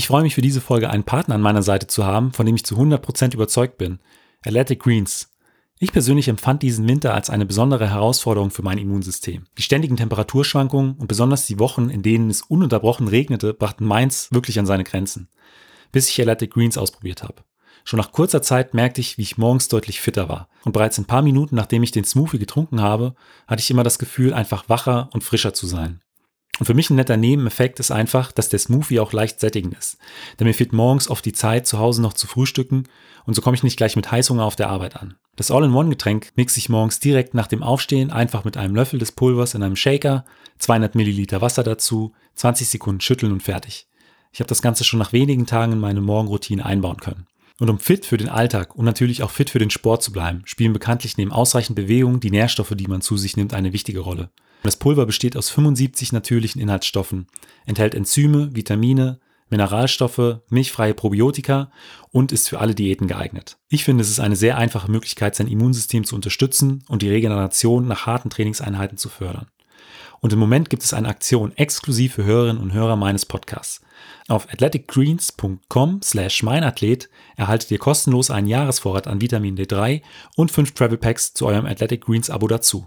Ich freue mich für diese Folge einen Partner an meiner Seite zu haben, von dem ich zu 100% überzeugt bin. Athletic Greens. Ich persönlich empfand diesen Winter als eine besondere Herausforderung für mein Immunsystem. Die ständigen Temperaturschwankungen und besonders die Wochen, in denen es ununterbrochen regnete, brachten meins wirklich an seine Grenzen. Bis ich Athletic Greens ausprobiert habe. Schon nach kurzer Zeit merkte ich, wie ich morgens deutlich fitter war. Und bereits ein paar Minuten nachdem ich den Smoothie getrunken habe, hatte ich immer das Gefühl, einfach wacher und frischer zu sein. Und für mich ein netter Nebeneffekt ist einfach, dass der Smoothie auch leicht sättigend ist. Denn mir fehlt morgens oft die Zeit, zu Hause noch zu frühstücken und so komme ich nicht gleich mit Heißhunger auf der Arbeit an. Das All-in-One-Getränk mixe ich morgens direkt nach dem Aufstehen einfach mit einem Löffel des Pulvers in einem Shaker, 200 Milliliter Wasser dazu, 20 Sekunden schütteln und fertig. Ich habe das Ganze schon nach wenigen Tagen in meine Morgenroutine einbauen können. Und um fit für den Alltag und natürlich auch fit für den Sport zu bleiben, spielen bekanntlich neben ausreichend Bewegung die Nährstoffe, die man zu sich nimmt, eine wichtige Rolle. Das Pulver besteht aus 75 natürlichen Inhaltsstoffen, enthält Enzyme, Vitamine, Mineralstoffe, milchfreie Probiotika und ist für alle Diäten geeignet. Ich finde, es ist eine sehr einfache Möglichkeit, sein Immunsystem zu unterstützen und die Regeneration nach harten Trainingseinheiten zu fördern. Und im Moment gibt es eine Aktion exklusiv für Hörerinnen und Hörer meines Podcasts. Auf athleticgreens.com slash meinathlet erhaltet ihr kostenlos einen Jahresvorrat an Vitamin D3 und fünf Travel Packs zu eurem Athletic Greens Abo dazu.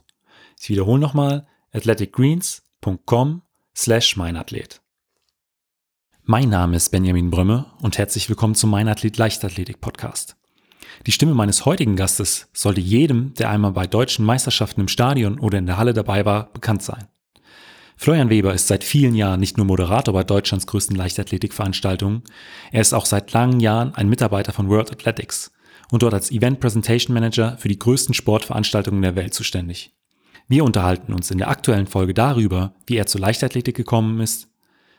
Ich wiederhole nochmal athleticgreens.com slash meinathlet. Mein Name ist Benjamin Brömme und herzlich willkommen zum Meinathlet Leichtathletik Podcast. Die Stimme meines heutigen Gastes sollte jedem, der einmal bei deutschen Meisterschaften im Stadion oder in der Halle dabei war, bekannt sein. Florian Weber ist seit vielen Jahren nicht nur Moderator bei Deutschlands größten Leichtathletikveranstaltungen, er ist auch seit langen Jahren ein Mitarbeiter von World Athletics und dort als Event Presentation Manager für die größten Sportveranstaltungen der Welt zuständig. Wir unterhalten uns in der aktuellen Folge darüber, wie er zur Leichtathletik gekommen ist,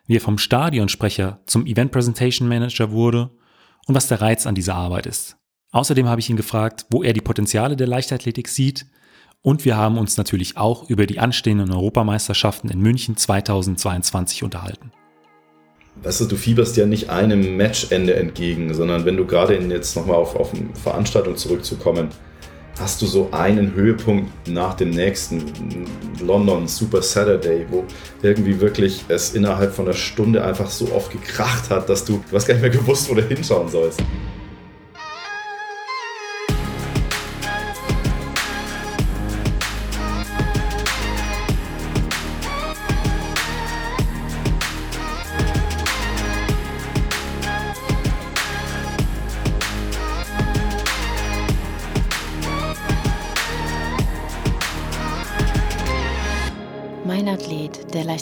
wie er vom Stadionsprecher zum Event Presentation Manager wurde und was der Reiz an dieser Arbeit ist. Außerdem habe ich ihn gefragt, wo er die Potenziale der Leichtathletik sieht und wir haben uns natürlich auch über die anstehenden Europameisterschaften in München 2022 unterhalten. Weißt du, du fieberst ja nicht einem Matchende entgegen, sondern wenn du gerade jetzt nochmal auf, auf eine Veranstaltung zurückzukommen, hast du so einen Höhepunkt nach dem nächsten London Super Saturday, wo irgendwie wirklich es innerhalb von einer Stunde einfach so oft gekracht hat, dass du, du hast gar nicht mehr gewusst, wo du hinschauen sollst.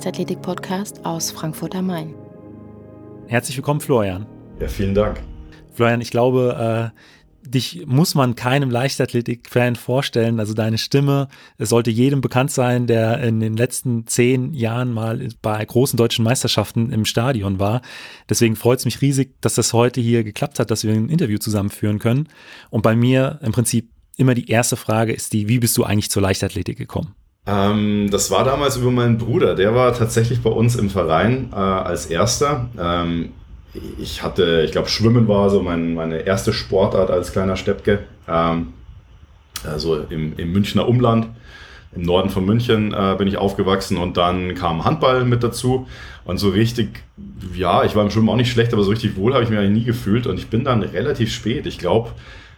Leichtathletik-Podcast aus Frankfurt am Main. Herzlich willkommen, Florian. Ja, vielen Dank. Florian, ich glaube, äh, dich muss man keinem Leichtathletik-Fan vorstellen. Also deine Stimme, es sollte jedem bekannt sein, der in den letzten zehn Jahren mal bei großen deutschen Meisterschaften im Stadion war. Deswegen freut es mich riesig, dass das heute hier geklappt hat, dass wir ein Interview zusammenführen können. Und bei mir im Prinzip immer die erste Frage ist die, wie bist du eigentlich zur Leichtathletik gekommen? Ähm, das war damals über meinen Bruder. Der war tatsächlich bei uns im Verein äh, als erster. Ähm, ich hatte, ich glaube, Schwimmen war so mein, meine erste Sportart als kleiner Steppke. Ähm, also im, im Münchner Umland. Im Norden von München äh, bin ich aufgewachsen und dann kam Handball mit dazu. Und so richtig, ja, ich war im Schwimmen auch nicht schlecht, aber so richtig wohl habe ich mich eigentlich nie gefühlt. Und ich bin dann relativ spät, ich glaube,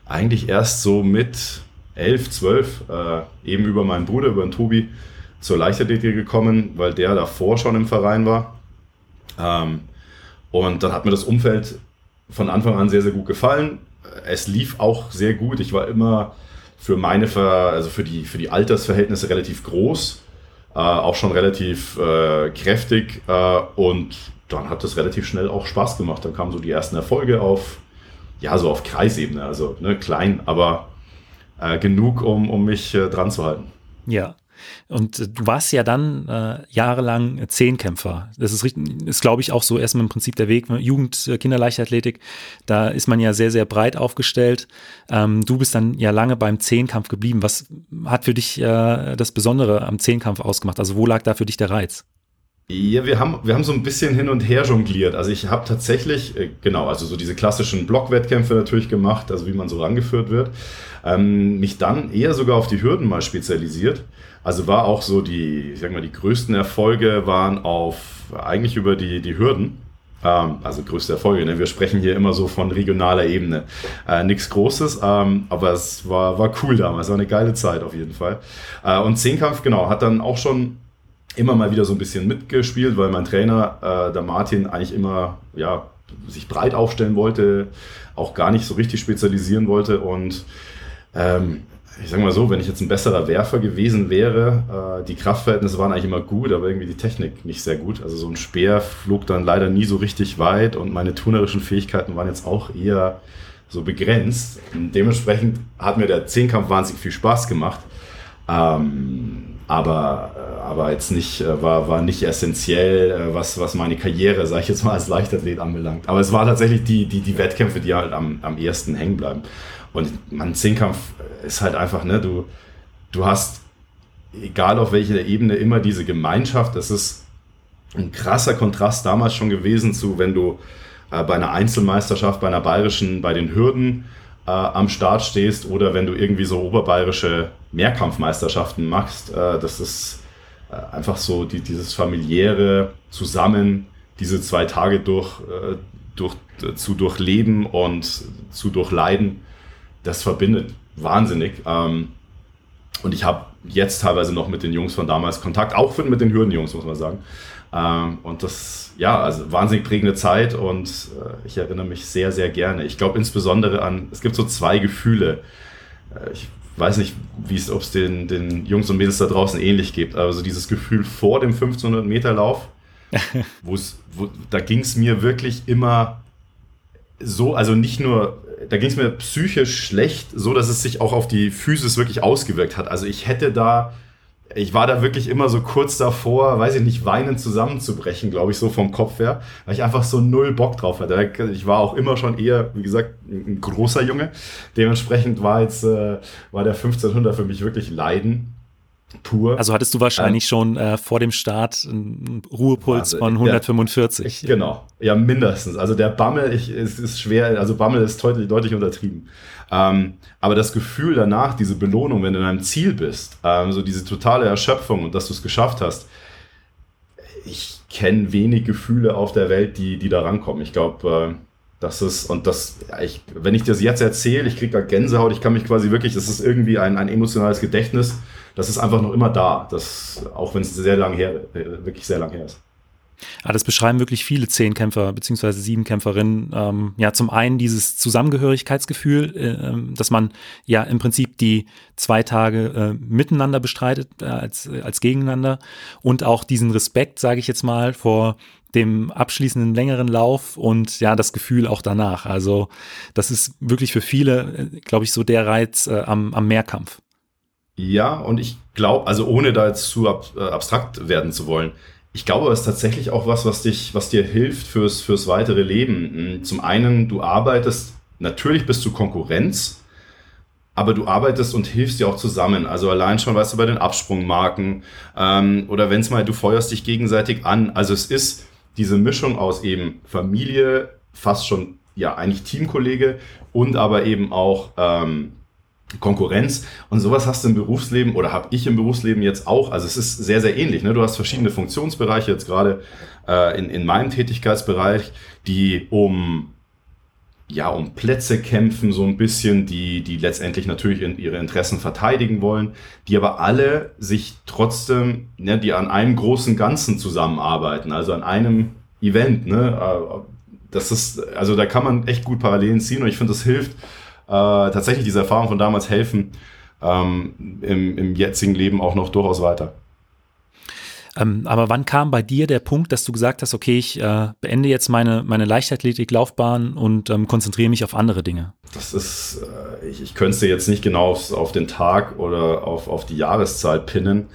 eigentlich erst so mit 11, 12, äh, eben über meinen Bruder, über den Tobi, zur Leichtathletik gekommen, weil der davor schon im Verein war. Ähm, und dann hat mir das Umfeld von Anfang an sehr, sehr gut gefallen. Es lief auch sehr gut. Ich war immer für meine, Ver also für die, für die Altersverhältnisse relativ groß, äh, auch schon relativ äh, kräftig äh, und dann hat es relativ schnell auch Spaß gemacht. Dann kamen so die ersten Erfolge auf, ja, so auf Kreisebene, also ne, klein, aber äh, genug, um, um mich äh, dran zu halten. Ja. Und äh, du warst ja dann äh, jahrelang Zehnkämpfer. Das ist, ist glaube ich, auch so erstmal im Prinzip der Weg. Jugend, äh, Kinderleichtathletik, da ist man ja sehr, sehr breit aufgestellt. Ähm, du bist dann ja lange beim Zehnkampf geblieben. Was hat für dich äh, das Besondere am Zehnkampf ausgemacht? Also wo lag da für dich der Reiz? Ja, wir haben, wir haben so ein bisschen hin und her jongliert. Also ich habe tatsächlich, äh, genau, also so diese klassischen Blockwettkämpfe natürlich gemacht, also wie man so rangeführt wird. Ähm, mich dann eher sogar auf die Hürden mal spezialisiert. Also war auch so die, ich sag mal, die größten Erfolge waren auf eigentlich über die, die Hürden. Ähm, also größte Erfolge. Ne? Wir sprechen hier immer so von regionaler Ebene. Äh, Nichts Großes, ähm, aber es war, war cool damals. War eine geile Zeit auf jeden Fall. Äh, und Zehnkampf, genau, hat dann auch schon immer mal wieder so ein bisschen mitgespielt, weil mein Trainer, äh, der Martin, eigentlich immer ja, sich breit aufstellen wollte, auch gar nicht so richtig spezialisieren wollte und ähm, ich sage mal so, wenn ich jetzt ein besserer Werfer gewesen wäre, äh, die Kraftverhältnisse waren eigentlich immer gut, aber irgendwie die Technik nicht sehr gut. Also so ein Speer flog dann leider nie so richtig weit und meine tunerischen Fähigkeiten waren jetzt auch eher so begrenzt. Und dementsprechend hat mir der Zehnkampf wahnsinnig viel Spaß gemacht. Ähm, aber, äh, aber jetzt nicht, äh, war, war nicht essentiell, äh, was, was meine Karriere, sage ich jetzt mal, als Leichtathlet anbelangt. Aber es war tatsächlich die, die, die Wettkämpfe, die halt am, am ersten hängen bleiben. Und man, Zehnkampf ist halt einfach, ne, du, du hast, egal auf welcher Ebene, immer diese Gemeinschaft. Das ist ein krasser Kontrast damals schon gewesen zu, wenn du äh, bei einer Einzelmeisterschaft, bei einer bayerischen, bei den Hürden äh, am Start stehst oder wenn du irgendwie so oberbayerische Mehrkampfmeisterschaften machst. Äh, das ist äh, einfach so die, dieses familiäre Zusammen, diese zwei Tage durch, äh, durch, zu durchleben und zu durchleiden, das verbindet wahnsinnig. Ähm, und ich habe jetzt teilweise noch mit den Jungs von damals Kontakt, auch mit den Hürdenjungs, muss man sagen. Ähm, und das, ja, also wahnsinnig prägende Zeit und äh, ich erinnere mich sehr, sehr gerne. Ich glaube insbesondere an, es gibt so zwei Gefühle. Äh, ich weiß nicht, wie es, ob es den, den Jungs und Mädels da draußen ähnlich gibt, aber so dieses Gefühl vor dem 1500 Meter Lauf, wo es, wo, da ging es mir wirklich immer so, also nicht nur, da ging es mir psychisch schlecht, so dass es sich auch auf die Physis wirklich ausgewirkt hat. Also ich hätte da ich war da wirklich immer so kurz davor, weiß ich nicht, weinend zusammenzubrechen, glaube ich, so vom Kopf her, weil ich einfach so null Bock drauf hatte. Ich war auch immer schon eher, wie gesagt, ein großer Junge. Dementsprechend war jetzt, äh, war der 1500 für mich wirklich Leiden pur. Also hattest du wahrscheinlich ähm, schon äh, vor dem Start einen Ruhepuls also, von 145. Der, genau, ja mindestens. Also der Bammel ich, ist, ist schwer, also Bammel ist deutlich, deutlich untertrieben. Ähm, aber das Gefühl danach, diese Belohnung, wenn du in einem Ziel bist, ähm, so diese totale Erschöpfung und dass du es geschafft hast, ich kenne wenig Gefühle auf der Welt, die, die da rankommen. Ich glaube, äh, das ist, und das, ich, wenn ich das jetzt erzähle, ich kriege da Gänsehaut, ich kann mich quasi wirklich, das ist irgendwie ein, ein emotionales Gedächtnis, das ist einfach noch immer da, das, auch wenn es sehr lang her, äh, wirklich sehr lang her ist. Ja, das beschreiben wirklich viele Zehnkämpfer bzw. Siebenkämpferinnen. Ähm, ja, zum einen dieses Zusammengehörigkeitsgefühl, äh, ähm, dass man ja im Prinzip die zwei Tage äh, miteinander bestreitet äh, als, als gegeneinander und auch diesen Respekt, sage ich jetzt mal, vor dem abschließenden längeren Lauf und ja, das Gefühl auch danach. Also das ist wirklich für viele, äh, glaube ich, so der Reiz äh, am, am Mehrkampf. Ja, und ich glaube, also ohne da jetzt zu ab, äh, abstrakt werden zu wollen, ich glaube, es ist tatsächlich auch was, was dich, was dir hilft fürs, fürs weitere Leben. Hm, zum einen, du arbeitest, natürlich bist du Konkurrenz, aber du arbeitest und hilfst dir auch zusammen. Also allein schon, weißt du, bei den Absprungmarken ähm, oder wenn es mal, du feuerst dich gegenseitig an. Also es ist diese Mischung aus eben Familie, fast schon ja eigentlich Teamkollege und aber eben auch ähm, Konkurrenz und sowas hast du im Berufsleben oder habe ich im Berufsleben jetzt auch. Also es ist sehr, sehr ähnlich. Ne? Du hast verschiedene Funktionsbereiche jetzt gerade äh, in, in meinem Tätigkeitsbereich, die um ja, um Plätze kämpfen, so ein bisschen, die, die letztendlich natürlich in ihre Interessen verteidigen wollen, die aber alle sich trotzdem, ne, die an einem großen Ganzen zusammenarbeiten, also an einem Event, ne, äh, das ist, also da kann man echt gut Parallelen ziehen und ich finde, das hilft, tatsächlich diese Erfahrung von damals helfen ähm, im, im jetzigen Leben auch noch durchaus weiter. Ähm, aber wann kam bei dir der Punkt, dass du gesagt hast, okay, ich äh, beende jetzt meine, meine Leichtathletik-Laufbahn und ähm, konzentriere mich auf andere Dinge? Das ist, äh, ich, ich könnte es jetzt nicht genau auf, auf den Tag oder auf, auf die Jahreszeit pinnen.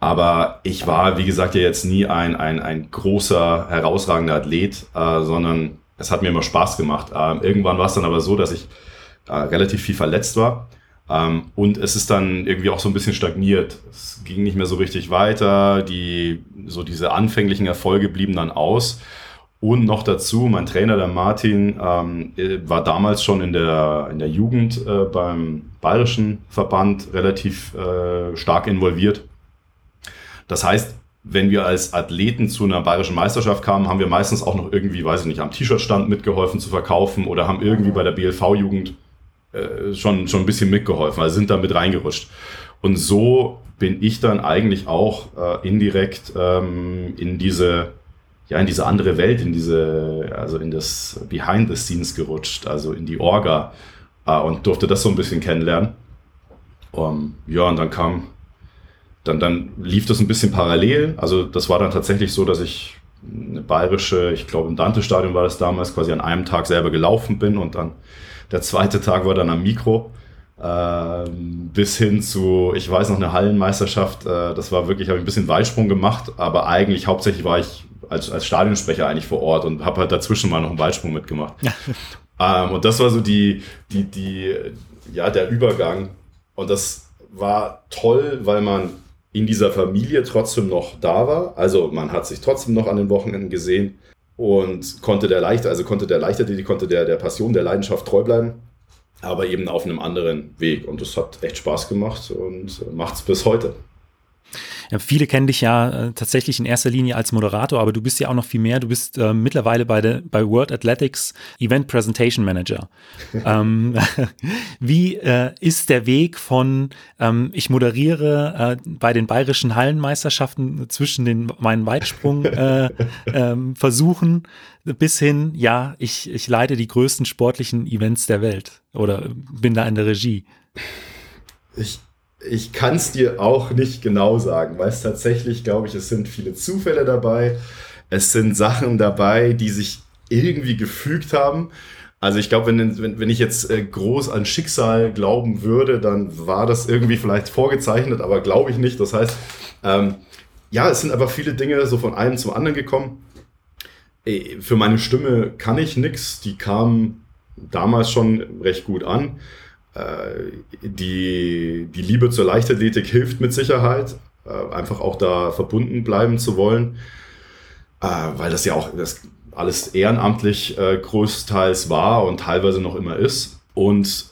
Aber ich war, wie gesagt, ja jetzt nie ein, ein, ein großer, herausragender Athlet, äh, sondern es hat mir immer Spaß gemacht. Äh, irgendwann war es dann aber so, dass ich äh, relativ viel verletzt war. Ähm, und es ist dann irgendwie auch so ein bisschen stagniert. Es ging nicht mehr so richtig weiter. Die, so diese anfänglichen Erfolge blieben dann aus. Und noch dazu, mein Trainer, der Martin, ähm, war damals schon in der, in der Jugend äh, beim Bayerischen Verband relativ äh, stark involviert. Das heißt, wenn wir als Athleten zu einer bayerischen Meisterschaft kamen, haben wir meistens auch noch irgendwie, weiß ich nicht, am T-Shirt-Stand mitgeholfen zu verkaufen oder haben irgendwie bei der BLV-Jugend äh, schon, schon ein bisschen mitgeholfen, also sind da mit reingerutscht. Und so bin ich dann eigentlich auch äh, indirekt ähm, in diese ja in diese andere Welt, in diese also in das Behind the Scenes gerutscht, also in die Orga äh, und durfte das so ein bisschen kennenlernen. Um, ja und dann kam dann, dann lief das ein bisschen parallel. Also das war dann tatsächlich so, dass ich eine bayerische, ich glaube im Dante-Stadion war das damals, quasi an einem Tag selber gelaufen bin und dann der zweite Tag war dann am Mikro. Äh, bis hin zu, ich weiß noch, eine Hallenmeisterschaft. Äh, das war wirklich, habe ich ein bisschen Weitsprung gemacht, aber eigentlich hauptsächlich war ich als, als Stadionsprecher eigentlich vor Ort und habe halt dazwischen mal noch einen Weitsprung mitgemacht. ähm, und das war so die, die, die, ja, der Übergang. Und das war toll, weil man in dieser Familie trotzdem noch da war. Also man hat sich trotzdem noch an den Wochenenden gesehen und konnte der Leichter, also konnte der Leichtathletik, konnte der, der Passion, der Leidenschaft treu bleiben, aber eben auf einem anderen Weg. Und das hat echt Spaß gemacht und macht es bis heute. Ja, viele kennen dich ja äh, tatsächlich in erster Linie als Moderator, aber du bist ja auch noch viel mehr. Du bist äh, mittlerweile bei, der, bei World Athletics Event Presentation Manager. ähm, wie äh, ist der Weg von, ähm, ich moderiere äh, bei den bayerischen Hallenmeisterschaften zwischen den, meinen Weitsprung-Versuchen äh, ähm, bis hin, ja, ich, ich leite die größten sportlichen Events der Welt oder bin da in der Regie? Ich, ich kann es dir auch nicht genau sagen, weil es tatsächlich, glaube ich, es sind viele Zufälle dabei. Es sind Sachen dabei, die sich irgendwie gefügt haben. Also ich glaube, wenn, wenn, wenn ich jetzt äh, groß an Schicksal glauben würde, dann war das irgendwie vielleicht vorgezeichnet, aber glaube ich nicht. Das heißt, ähm, ja, es sind aber viele Dinge so von einem zum anderen gekommen. Für meine Stimme kann ich nichts. Die kam damals schon recht gut an. Äh, die, die Liebe zur Leichtathletik hilft mit Sicherheit, äh, einfach auch da verbunden bleiben zu wollen, äh, weil das ja auch das alles ehrenamtlich größtenteils war und teilweise noch immer ist. Und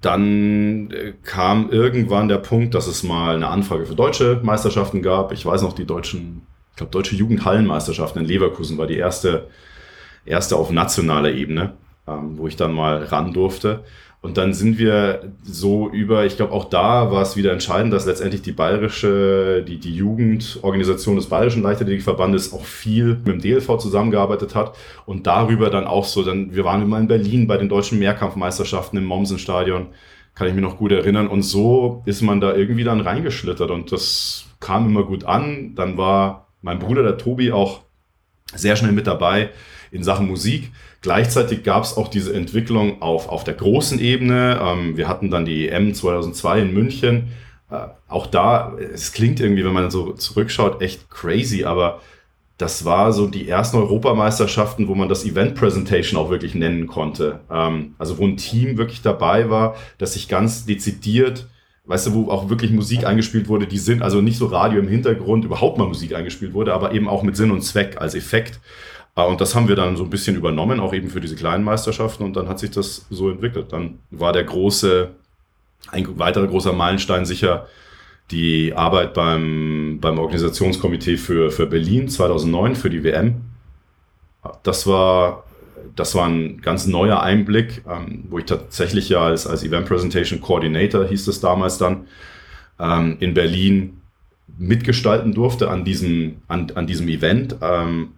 dann kam irgendwann der Punkt, dass es mal eine Anfrage für deutsche Meisterschaften gab. Ich weiß noch, die deutschen, ich glaube, deutsche Jugendhallenmeisterschaften in Leverkusen war die erste, erste auf nationaler Ebene, ähm, wo ich dann mal ran durfte. Und dann sind wir so über, ich glaube, auch da war es wieder entscheidend, dass letztendlich die bayerische, die, die Jugendorganisation des Bayerischen Leichtathletikverbandes auch viel mit dem DLV zusammengearbeitet hat und darüber dann auch so, dann, wir waren immer in Berlin bei den deutschen Mehrkampfmeisterschaften im Mommsen-Stadion, kann ich mich noch gut erinnern. Und so ist man da irgendwie dann reingeschlittert und das kam immer gut an. Dann war mein Bruder, der Tobi, auch sehr schnell mit dabei in Sachen Musik. Gleichzeitig gab es auch diese Entwicklung auf, auf der großen Ebene. Ähm, wir hatten dann die EM 2002 in München. Äh, auch da, es klingt irgendwie, wenn man so zurückschaut, echt crazy, aber das war so die ersten Europameisterschaften, wo man das Event Presentation auch wirklich nennen konnte. Ähm, also wo ein Team wirklich dabei war, das sich ganz dezidiert weißt du, wo auch wirklich Musik eingespielt wurde, die sind, also nicht so Radio im Hintergrund, überhaupt mal Musik eingespielt wurde, aber eben auch mit Sinn und Zweck als Effekt. Ah, und das haben wir dann so ein bisschen übernommen, auch eben für diese kleinen Meisterschaften. Und dann hat sich das so entwickelt. Dann war der große, ein weiterer großer Meilenstein sicher die Arbeit beim, beim Organisationskomitee für, für Berlin 2009 für die WM. Das war, das war ein ganz neuer Einblick, ähm, wo ich tatsächlich ja als, als Event Presentation Coordinator, hieß es damals dann, ähm, in Berlin mitgestalten durfte an diesem, an, an diesem Event. Ähm,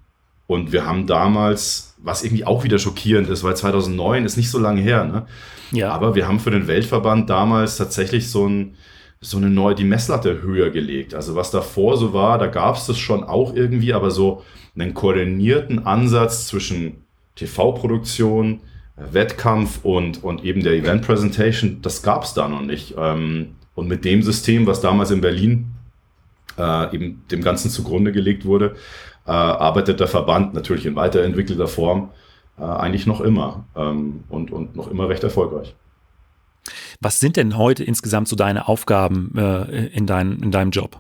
und wir haben damals, was irgendwie auch wieder schockierend ist, weil 2009 ist nicht so lange her, ne? Ja. Aber wir haben für den Weltverband damals tatsächlich so ein, so eine neue, die Messlatte höher gelegt. Also was davor so war, da gab es das schon auch irgendwie, aber so einen koordinierten Ansatz zwischen TV-Produktion, Wettkampf und, und eben der Event Presentation, das gab es da noch nicht. Ähm, und mit dem System, was damals in Berlin äh, eben dem Ganzen zugrunde gelegt wurde, äh, arbeitet der Verband natürlich in weiterentwickelter Form äh, eigentlich noch immer ähm, und, und noch immer recht erfolgreich. Was sind denn heute insgesamt so deine Aufgaben äh, in, dein, in deinem Job?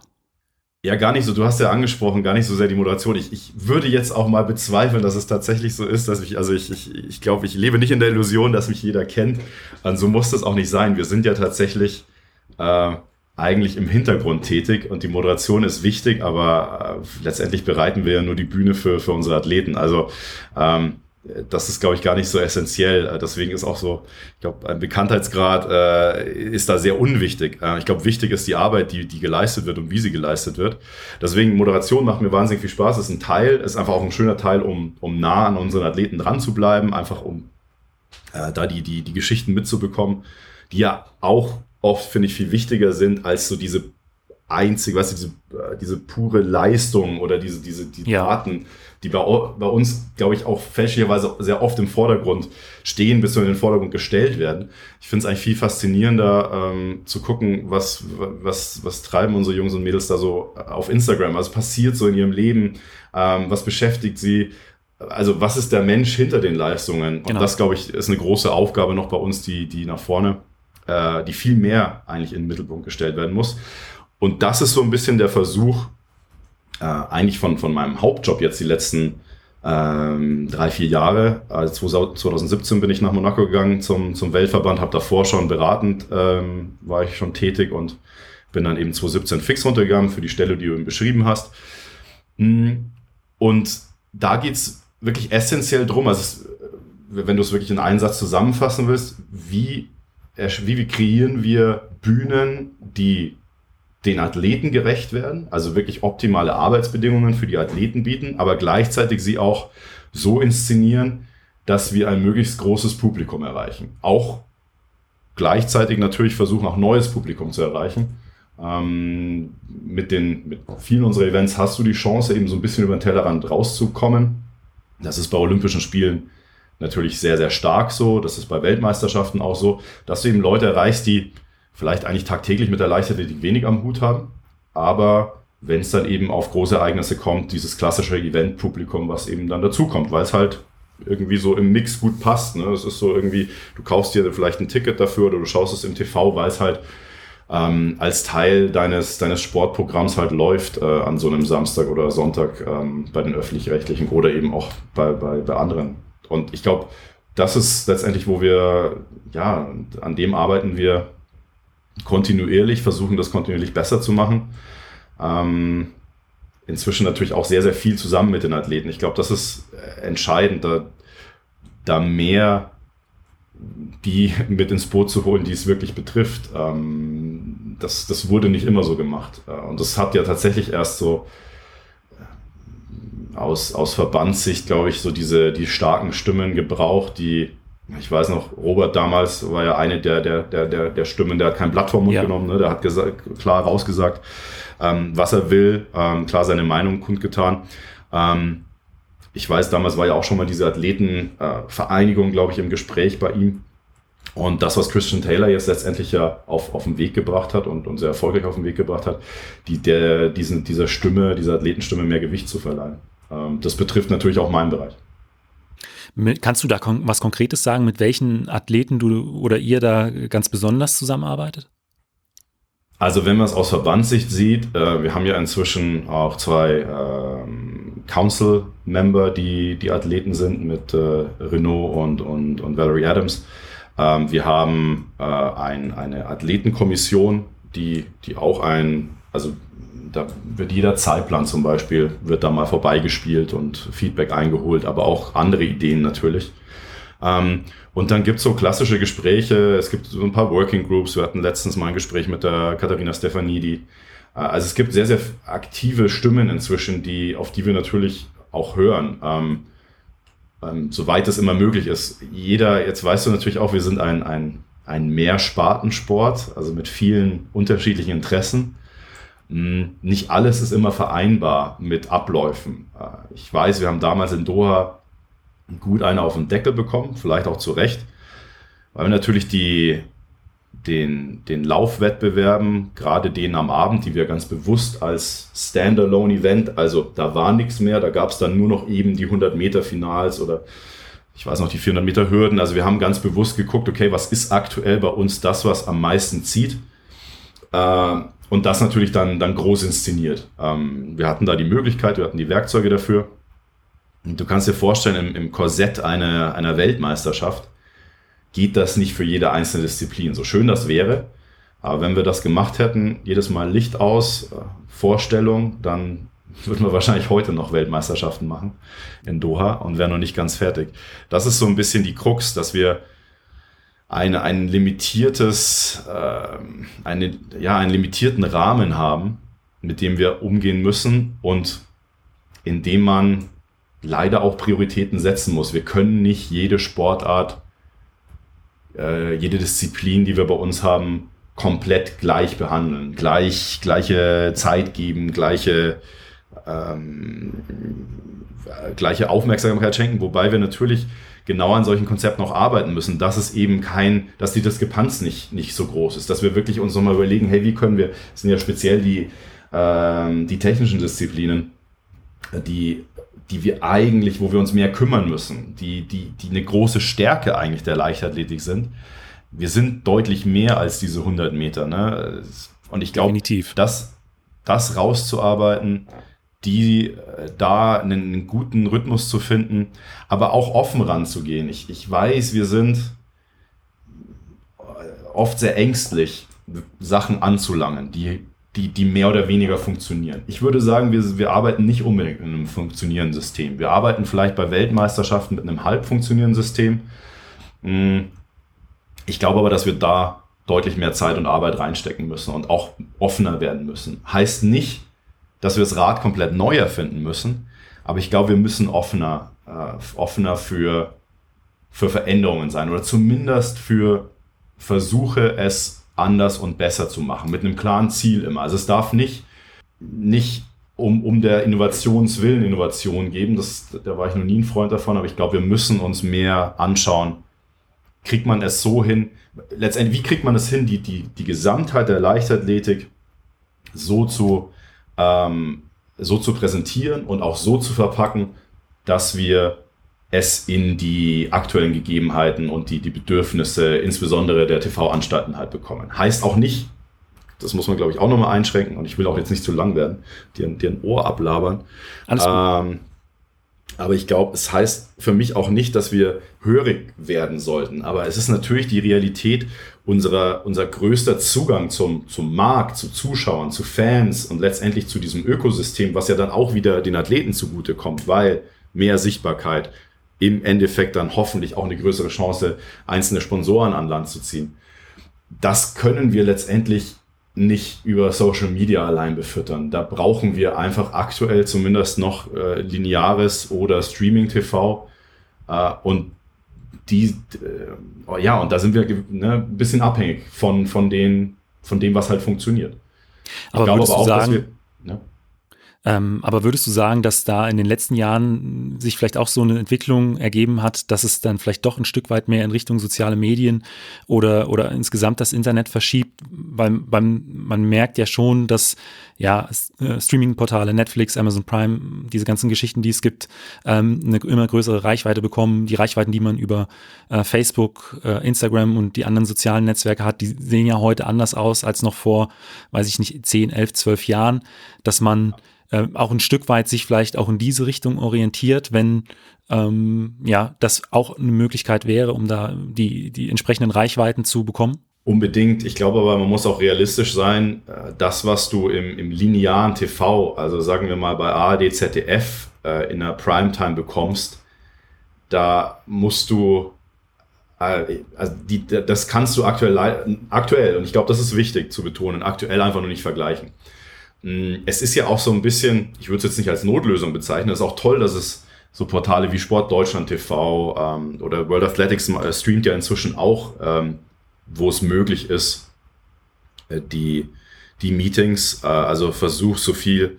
Ja, gar nicht so. Du hast ja angesprochen, gar nicht so sehr die Moderation. Ich, ich würde jetzt auch mal bezweifeln, dass es tatsächlich so ist, dass ich, also ich, ich, ich glaube, ich lebe nicht in der Illusion, dass mich jeder kennt. Und so muss das auch nicht sein. Wir sind ja tatsächlich äh, eigentlich im Hintergrund tätig und die Moderation ist wichtig, aber äh, letztendlich bereiten wir ja nur die Bühne für, für unsere Athleten. Also ähm, das ist, glaube ich, gar nicht so essentiell. Äh, deswegen ist auch so, ich glaube, ein Bekanntheitsgrad äh, ist da sehr unwichtig. Äh, ich glaube, wichtig ist die Arbeit, die, die geleistet wird und wie sie geleistet wird. Deswegen Moderation macht mir wahnsinnig viel Spaß. Ist ein Teil, ist einfach auch ein schöner Teil, um, um nah an unseren Athleten dran zu bleiben, einfach um äh, da die, die, die Geschichten mitzubekommen, die ja auch oft, finde ich, viel wichtiger sind als so diese einzige, weißt du, diese, äh, diese pure Leistung oder diese, diese die ja. Daten, die bei, bei uns, glaube ich, auch fälschlicherweise sehr oft im Vordergrund stehen, bis in den Vordergrund gestellt werden. Ich finde es eigentlich viel faszinierender ähm, zu gucken, was, was, was treiben unsere Jungs und Mädels da so auf Instagram, was passiert so in ihrem Leben, ähm, was beschäftigt sie, also was ist der Mensch hinter den Leistungen? Und genau. das, glaube ich, ist eine große Aufgabe noch bei uns, die, die nach vorne äh, die viel mehr eigentlich in den Mittelpunkt gestellt werden muss. Und das ist so ein bisschen der Versuch, äh, eigentlich von, von meinem Hauptjob jetzt die letzten ähm, drei, vier Jahre. Also 2017 bin ich nach Monaco gegangen zum, zum Weltverband, habe davor schon beratend, ähm, war ich schon tätig und bin dann eben 2017 fix runtergegangen für die Stelle, die du eben beschrieben hast. Hm, und da geht es wirklich essentiell drum, also es, wenn du es wirklich in einen Satz zusammenfassen willst, wie wie kreieren wir Bühnen, die den Athleten gerecht werden, also wirklich optimale Arbeitsbedingungen für die Athleten bieten, aber gleichzeitig sie auch so inszenieren, dass wir ein möglichst großes Publikum erreichen. Auch gleichzeitig natürlich versuchen, auch neues Publikum zu erreichen. Ähm, mit, den, mit vielen unserer Events hast du die Chance, eben so ein bisschen über den Tellerrand rauszukommen. Das ist bei Olympischen Spielen natürlich sehr, sehr stark so. Das ist bei Weltmeisterschaften auch so, dass du eben Leute erreichst, die vielleicht eigentlich tagtäglich mit der Leichtathletik wenig am Hut haben, aber wenn es dann eben auf große Ereignisse kommt, dieses klassische Event-Publikum, was eben dann dazukommt, weil es halt irgendwie so im Mix gut passt. Ne? Es ist so irgendwie, du kaufst dir vielleicht ein Ticket dafür oder du schaust es im TV, weil es halt ähm, als Teil deines, deines Sportprogramms halt läuft äh, an so einem Samstag oder Sonntag ähm, bei den öffentlich-rechtlichen oder eben auch bei, bei, bei anderen und ich glaube, das ist letztendlich, wo wir, ja, an dem arbeiten wir kontinuierlich, versuchen das kontinuierlich besser zu machen. Ähm, inzwischen natürlich auch sehr, sehr viel zusammen mit den Athleten. Ich glaube, das ist entscheidend, da, da mehr die mit ins Boot zu holen, die es wirklich betrifft. Ähm, das, das wurde nicht immer so gemacht. Äh, und das hat ja tatsächlich erst so aus, aus Verbandssicht, glaube ich, so diese die starken Stimmen gebraucht, die, ich weiß noch, Robert damals war ja eine der, der, der, der, der Stimmen, der hat kein Blatt vom Mund ja. genommen, ne? der hat gesagt, klar rausgesagt, ähm, was er will, ähm, klar seine Meinung kundgetan. Ähm, ich weiß, damals war ja auch schon mal diese Athletenvereinigung, äh, glaube ich, im Gespräch bei ihm. Und das, was Christian Taylor jetzt letztendlich ja auf, auf den Weg gebracht hat und, und sehr erfolgreich auf den Weg gebracht hat, die, der, diesen, dieser Stimme, dieser Athletenstimme mehr Gewicht zu verleihen. Ähm, das betrifft natürlich auch meinen Bereich. Kannst du da was Konkretes sagen, mit welchen Athleten du oder ihr da ganz besonders zusammenarbeitet? Also wenn man es aus Verbandssicht sieht, äh, wir haben ja inzwischen auch zwei ähm, Council-Member, die die Athleten sind mit äh, Renault und, und, und Valerie Adams. Ähm, wir haben äh, ein, eine Athletenkommission, die, die auch ein, also da wird jeder Zeitplan zum Beispiel, wird da mal vorbeigespielt und Feedback eingeholt, aber auch andere Ideen natürlich. Ähm, und dann gibt es so klassische Gespräche, es gibt so ein paar Working Groups, wir hatten letztens mal ein Gespräch mit der Katharina Stefanidi. Äh, also es gibt sehr, sehr aktive Stimmen inzwischen, die, auf die wir natürlich auch hören. Ähm, ähm, soweit es immer möglich ist. Jeder, jetzt weißt du natürlich auch, wir sind ein, ein, ein Mehrspartensport, also mit vielen unterschiedlichen Interessen. Hm, nicht alles ist immer vereinbar mit Abläufen. Äh, ich weiß, wir haben damals in Doha gut eine auf den Deckel bekommen, vielleicht auch zu Recht, weil wir natürlich die, den, den Laufwettbewerben, gerade den am Abend, die wir ganz bewusst als Standalone-Event, also da war nichts mehr, da gab es dann nur noch eben die 100 Meter Finals oder ich weiß noch, die 400 Meter Hürden. Also wir haben ganz bewusst geguckt, okay, was ist aktuell bei uns das, was am meisten zieht? Und das natürlich dann, dann groß inszeniert. Ähm, wir hatten da die Möglichkeit, wir hatten die Werkzeuge dafür. Und du kannst dir vorstellen, im, im Korsett einer, einer Weltmeisterschaft geht das nicht für jede einzelne Disziplin. So schön das wäre, Aber wenn wir das gemacht hätten, jedes Mal Licht aus, äh, Vorstellung, dann würden wir wahrscheinlich heute noch Weltmeisterschaften machen in Doha und wären noch nicht ganz fertig. Das ist so ein bisschen die Krux, dass wir eine, ein limitiertes, äh, eine, ja, einen limitierten Rahmen haben, mit dem wir umgehen müssen und in dem man leider auch Prioritäten setzen muss. Wir können nicht jede Sportart, äh, jede Disziplin, die wir bei uns haben, komplett gleich behandeln, gleich, gleiche Zeit geben, gleiche, ähm, gleiche Aufmerksamkeit schenken, wobei wir natürlich genau an solchen Konzepten auch arbeiten müssen, dass es eben kein, dass die Diskrepanz nicht, nicht so groß ist, dass wir wirklich uns nochmal überlegen, hey, wie können wir, das sind ja speziell die, ähm, die technischen Disziplinen, die, die wir eigentlich, wo wir uns mehr kümmern müssen, die, die, die eine große Stärke eigentlich der Leichtathletik sind. Wir sind deutlich mehr als diese 100 Meter. Ne? Und ich glaube, das, das rauszuarbeiten, die äh, da einen, guten Rhythmus zu finden, aber auch offen ranzugehen. Ich, ich weiß, wir sind oft sehr ängstlich, Sachen anzulangen, die, die, die mehr oder weniger funktionieren. Ich würde sagen, wir, wir arbeiten nicht unbedingt in einem funktionierenden System. Wir arbeiten vielleicht bei Weltmeisterschaften mit einem halb funktionierenden System. Hm. Ich glaube aber, dass wir da deutlich mehr Zeit und Arbeit reinstecken müssen und auch offener werden müssen. Heißt nicht, dass wir das Rad komplett neu erfinden müssen. Aber ich glaube, wir müssen offener, äh, offener für, für Veränderungen sein oder zumindest für Versuche, es anders und besser zu machen, mit einem klaren Ziel immer. Also es darf nicht, nicht um, um der Innovationswillen Innovation geben. Das, da war ich noch nie ein Freund davon, aber ich glaube, wir müssen uns mehr anschauen, kriegt man es so hin, letztendlich, wie kriegt man es hin, die, die, die Gesamtheit der Leichtathletik so zu, ähm, so zu präsentieren und auch so zu verpacken, dass wir es in die aktuellen Gegebenheiten und die, die Bedürfnisse insbesondere der TV-Anstalten halt bekommen. Heißt auch nicht, das muss man glaube ich auch nochmal einschränken und ich will auch jetzt nicht zu lang werden, dir, dir ein Ohr ablabern. Alles ähm, aber ich glaube, es heißt für mich auch nicht, dass wir hörig werden sollten. Aber es ist natürlich die Realität unserer, unser größter Zugang zum, zum Markt, zu Zuschauern, zu Fans und letztendlich zu diesem Ökosystem, was ja dann auch wieder den Athleten zugute kommt, weil mehr Sichtbarkeit im Endeffekt dann hoffentlich auch eine größere Chance, einzelne Sponsoren an Land zu ziehen. Das können wir letztendlich nicht über Social Media allein befüttern. Da brauchen wir einfach aktuell zumindest noch äh, lineares oder Streaming-TV. Äh, und die, äh, ja, und da sind wir ne, ein bisschen abhängig von, von, den, von dem, was halt funktioniert. Aber ich glaube aber auch, sagen, dass wir. Ne? Ähm, aber würdest du sagen, dass da in den letzten Jahren sich vielleicht auch so eine Entwicklung ergeben hat, dass es dann vielleicht doch ein Stück weit mehr in Richtung soziale Medien oder, oder insgesamt das Internet verschiebt? Weil beim, man merkt ja schon, dass ja äh, Streaming-Portale, Netflix, Amazon Prime, diese ganzen Geschichten, die es gibt, ähm, eine immer größere Reichweite bekommen. Die Reichweiten, die man über äh, Facebook, äh, Instagram und die anderen sozialen Netzwerke hat, die sehen ja heute anders aus als noch vor, weiß ich nicht, 10, 11, 12 Jahren, dass man äh, auch ein Stück weit sich vielleicht auch in diese Richtung orientiert, wenn ähm, ja das auch eine Möglichkeit wäre, um da die, die entsprechenden Reichweiten zu bekommen? Unbedingt. Ich glaube aber, man muss auch realistisch sein. Äh, das, was du im, im linearen TV, also sagen wir mal bei ARD, ZDF äh, in der Primetime bekommst, da musst du, äh, also die, das kannst du aktuell, aktuell, und ich glaube, das ist wichtig zu betonen, aktuell einfach nur nicht vergleichen. Mm, es ist ja auch so ein bisschen, ich würde es jetzt nicht als Notlösung bezeichnen, es ist auch toll, dass es so Portale wie Sport Deutschland TV ähm, oder World Athletics äh, streamt ja inzwischen auch, ähm, wo es möglich ist, äh, die, die Meetings, äh, also versuch so viel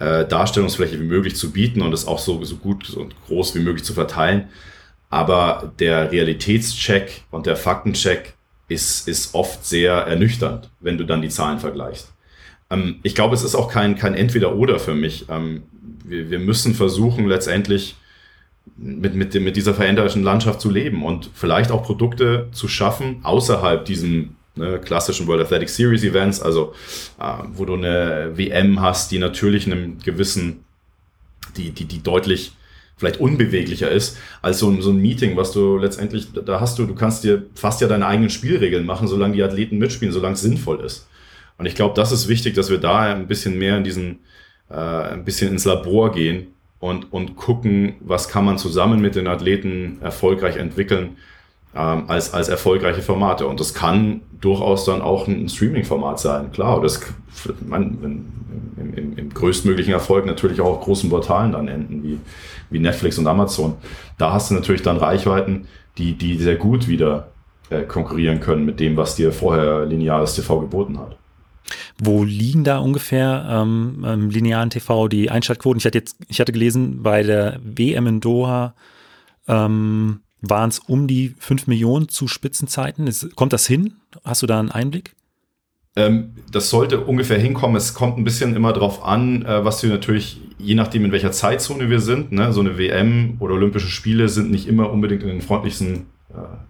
äh, Darstellungsfläche wie möglich zu bieten und es auch so, so gut und groß wie möglich zu verteilen. Aber der Realitätscheck und der Faktencheck ist, ist oft sehr ernüchternd, wenn du dann die Zahlen vergleichst. Ähm, ich glaube, es ist auch kein, kein Entweder-Oder für mich. Ähm, wir, wir müssen versuchen, letztendlich mit, mit, mit dieser veränderlichen Landschaft zu leben und vielleicht auch Produkte zu schaffen außerhalb diesem ne, klassischen World Athletic Series Events, also äh, wo du eine WM hast, die natürlich einem gewissen, die, die, die deutlich vielleicht unbeweglicher ist als so ein, so ein Meeting, was du letztendlich, da hast du, du kannst dir fast ja deine eigenen Spielregeln machen, solange die Athleten mitspielen, solange es sinnvoll ist. Und ich glaube, das ist wichtig, dass wir da ein bisschen mehr in diesen, äh, ein bisschen ins Labor gehen und, und gucken, was kann man zusammen mit den Athleten erfolgreich entwickeln ähm, als, als erfolgreiche Formate. Und das kann durchaus dann auch ein Streaming-Format sein, klar. Das man, im, im, im größtmöglichen Erfolg natürlich auch auf großen Portalen dann enden, wie, wie Netflix und Amazon. Da hast du natürlich dann Reichweiten, die, die sehr gut wieder äh, konkurrieren können mit dem, was dir vorher lineares TV geboten hat. Wo liegen da ungefähr ähm, im linearen TV die Einschaltquoten? Ich hatte jetzt, ich hatte gelesen, bei der WM in Doha ähm, waren es um die 5 Millionen zu Spitzenzeiten. Ist, kommt das hin? Hast du da einen Einblick? Ähm, das sollte ungefähr hinkommen. Es kommt ein bisschen immer drauf an, äh, was wir natürlich, je nachdem in welcher Zeitzone wir sind, ne, so eine WM oder Olympische Spiele sind nicht immer unbedingt in den freundlichsten,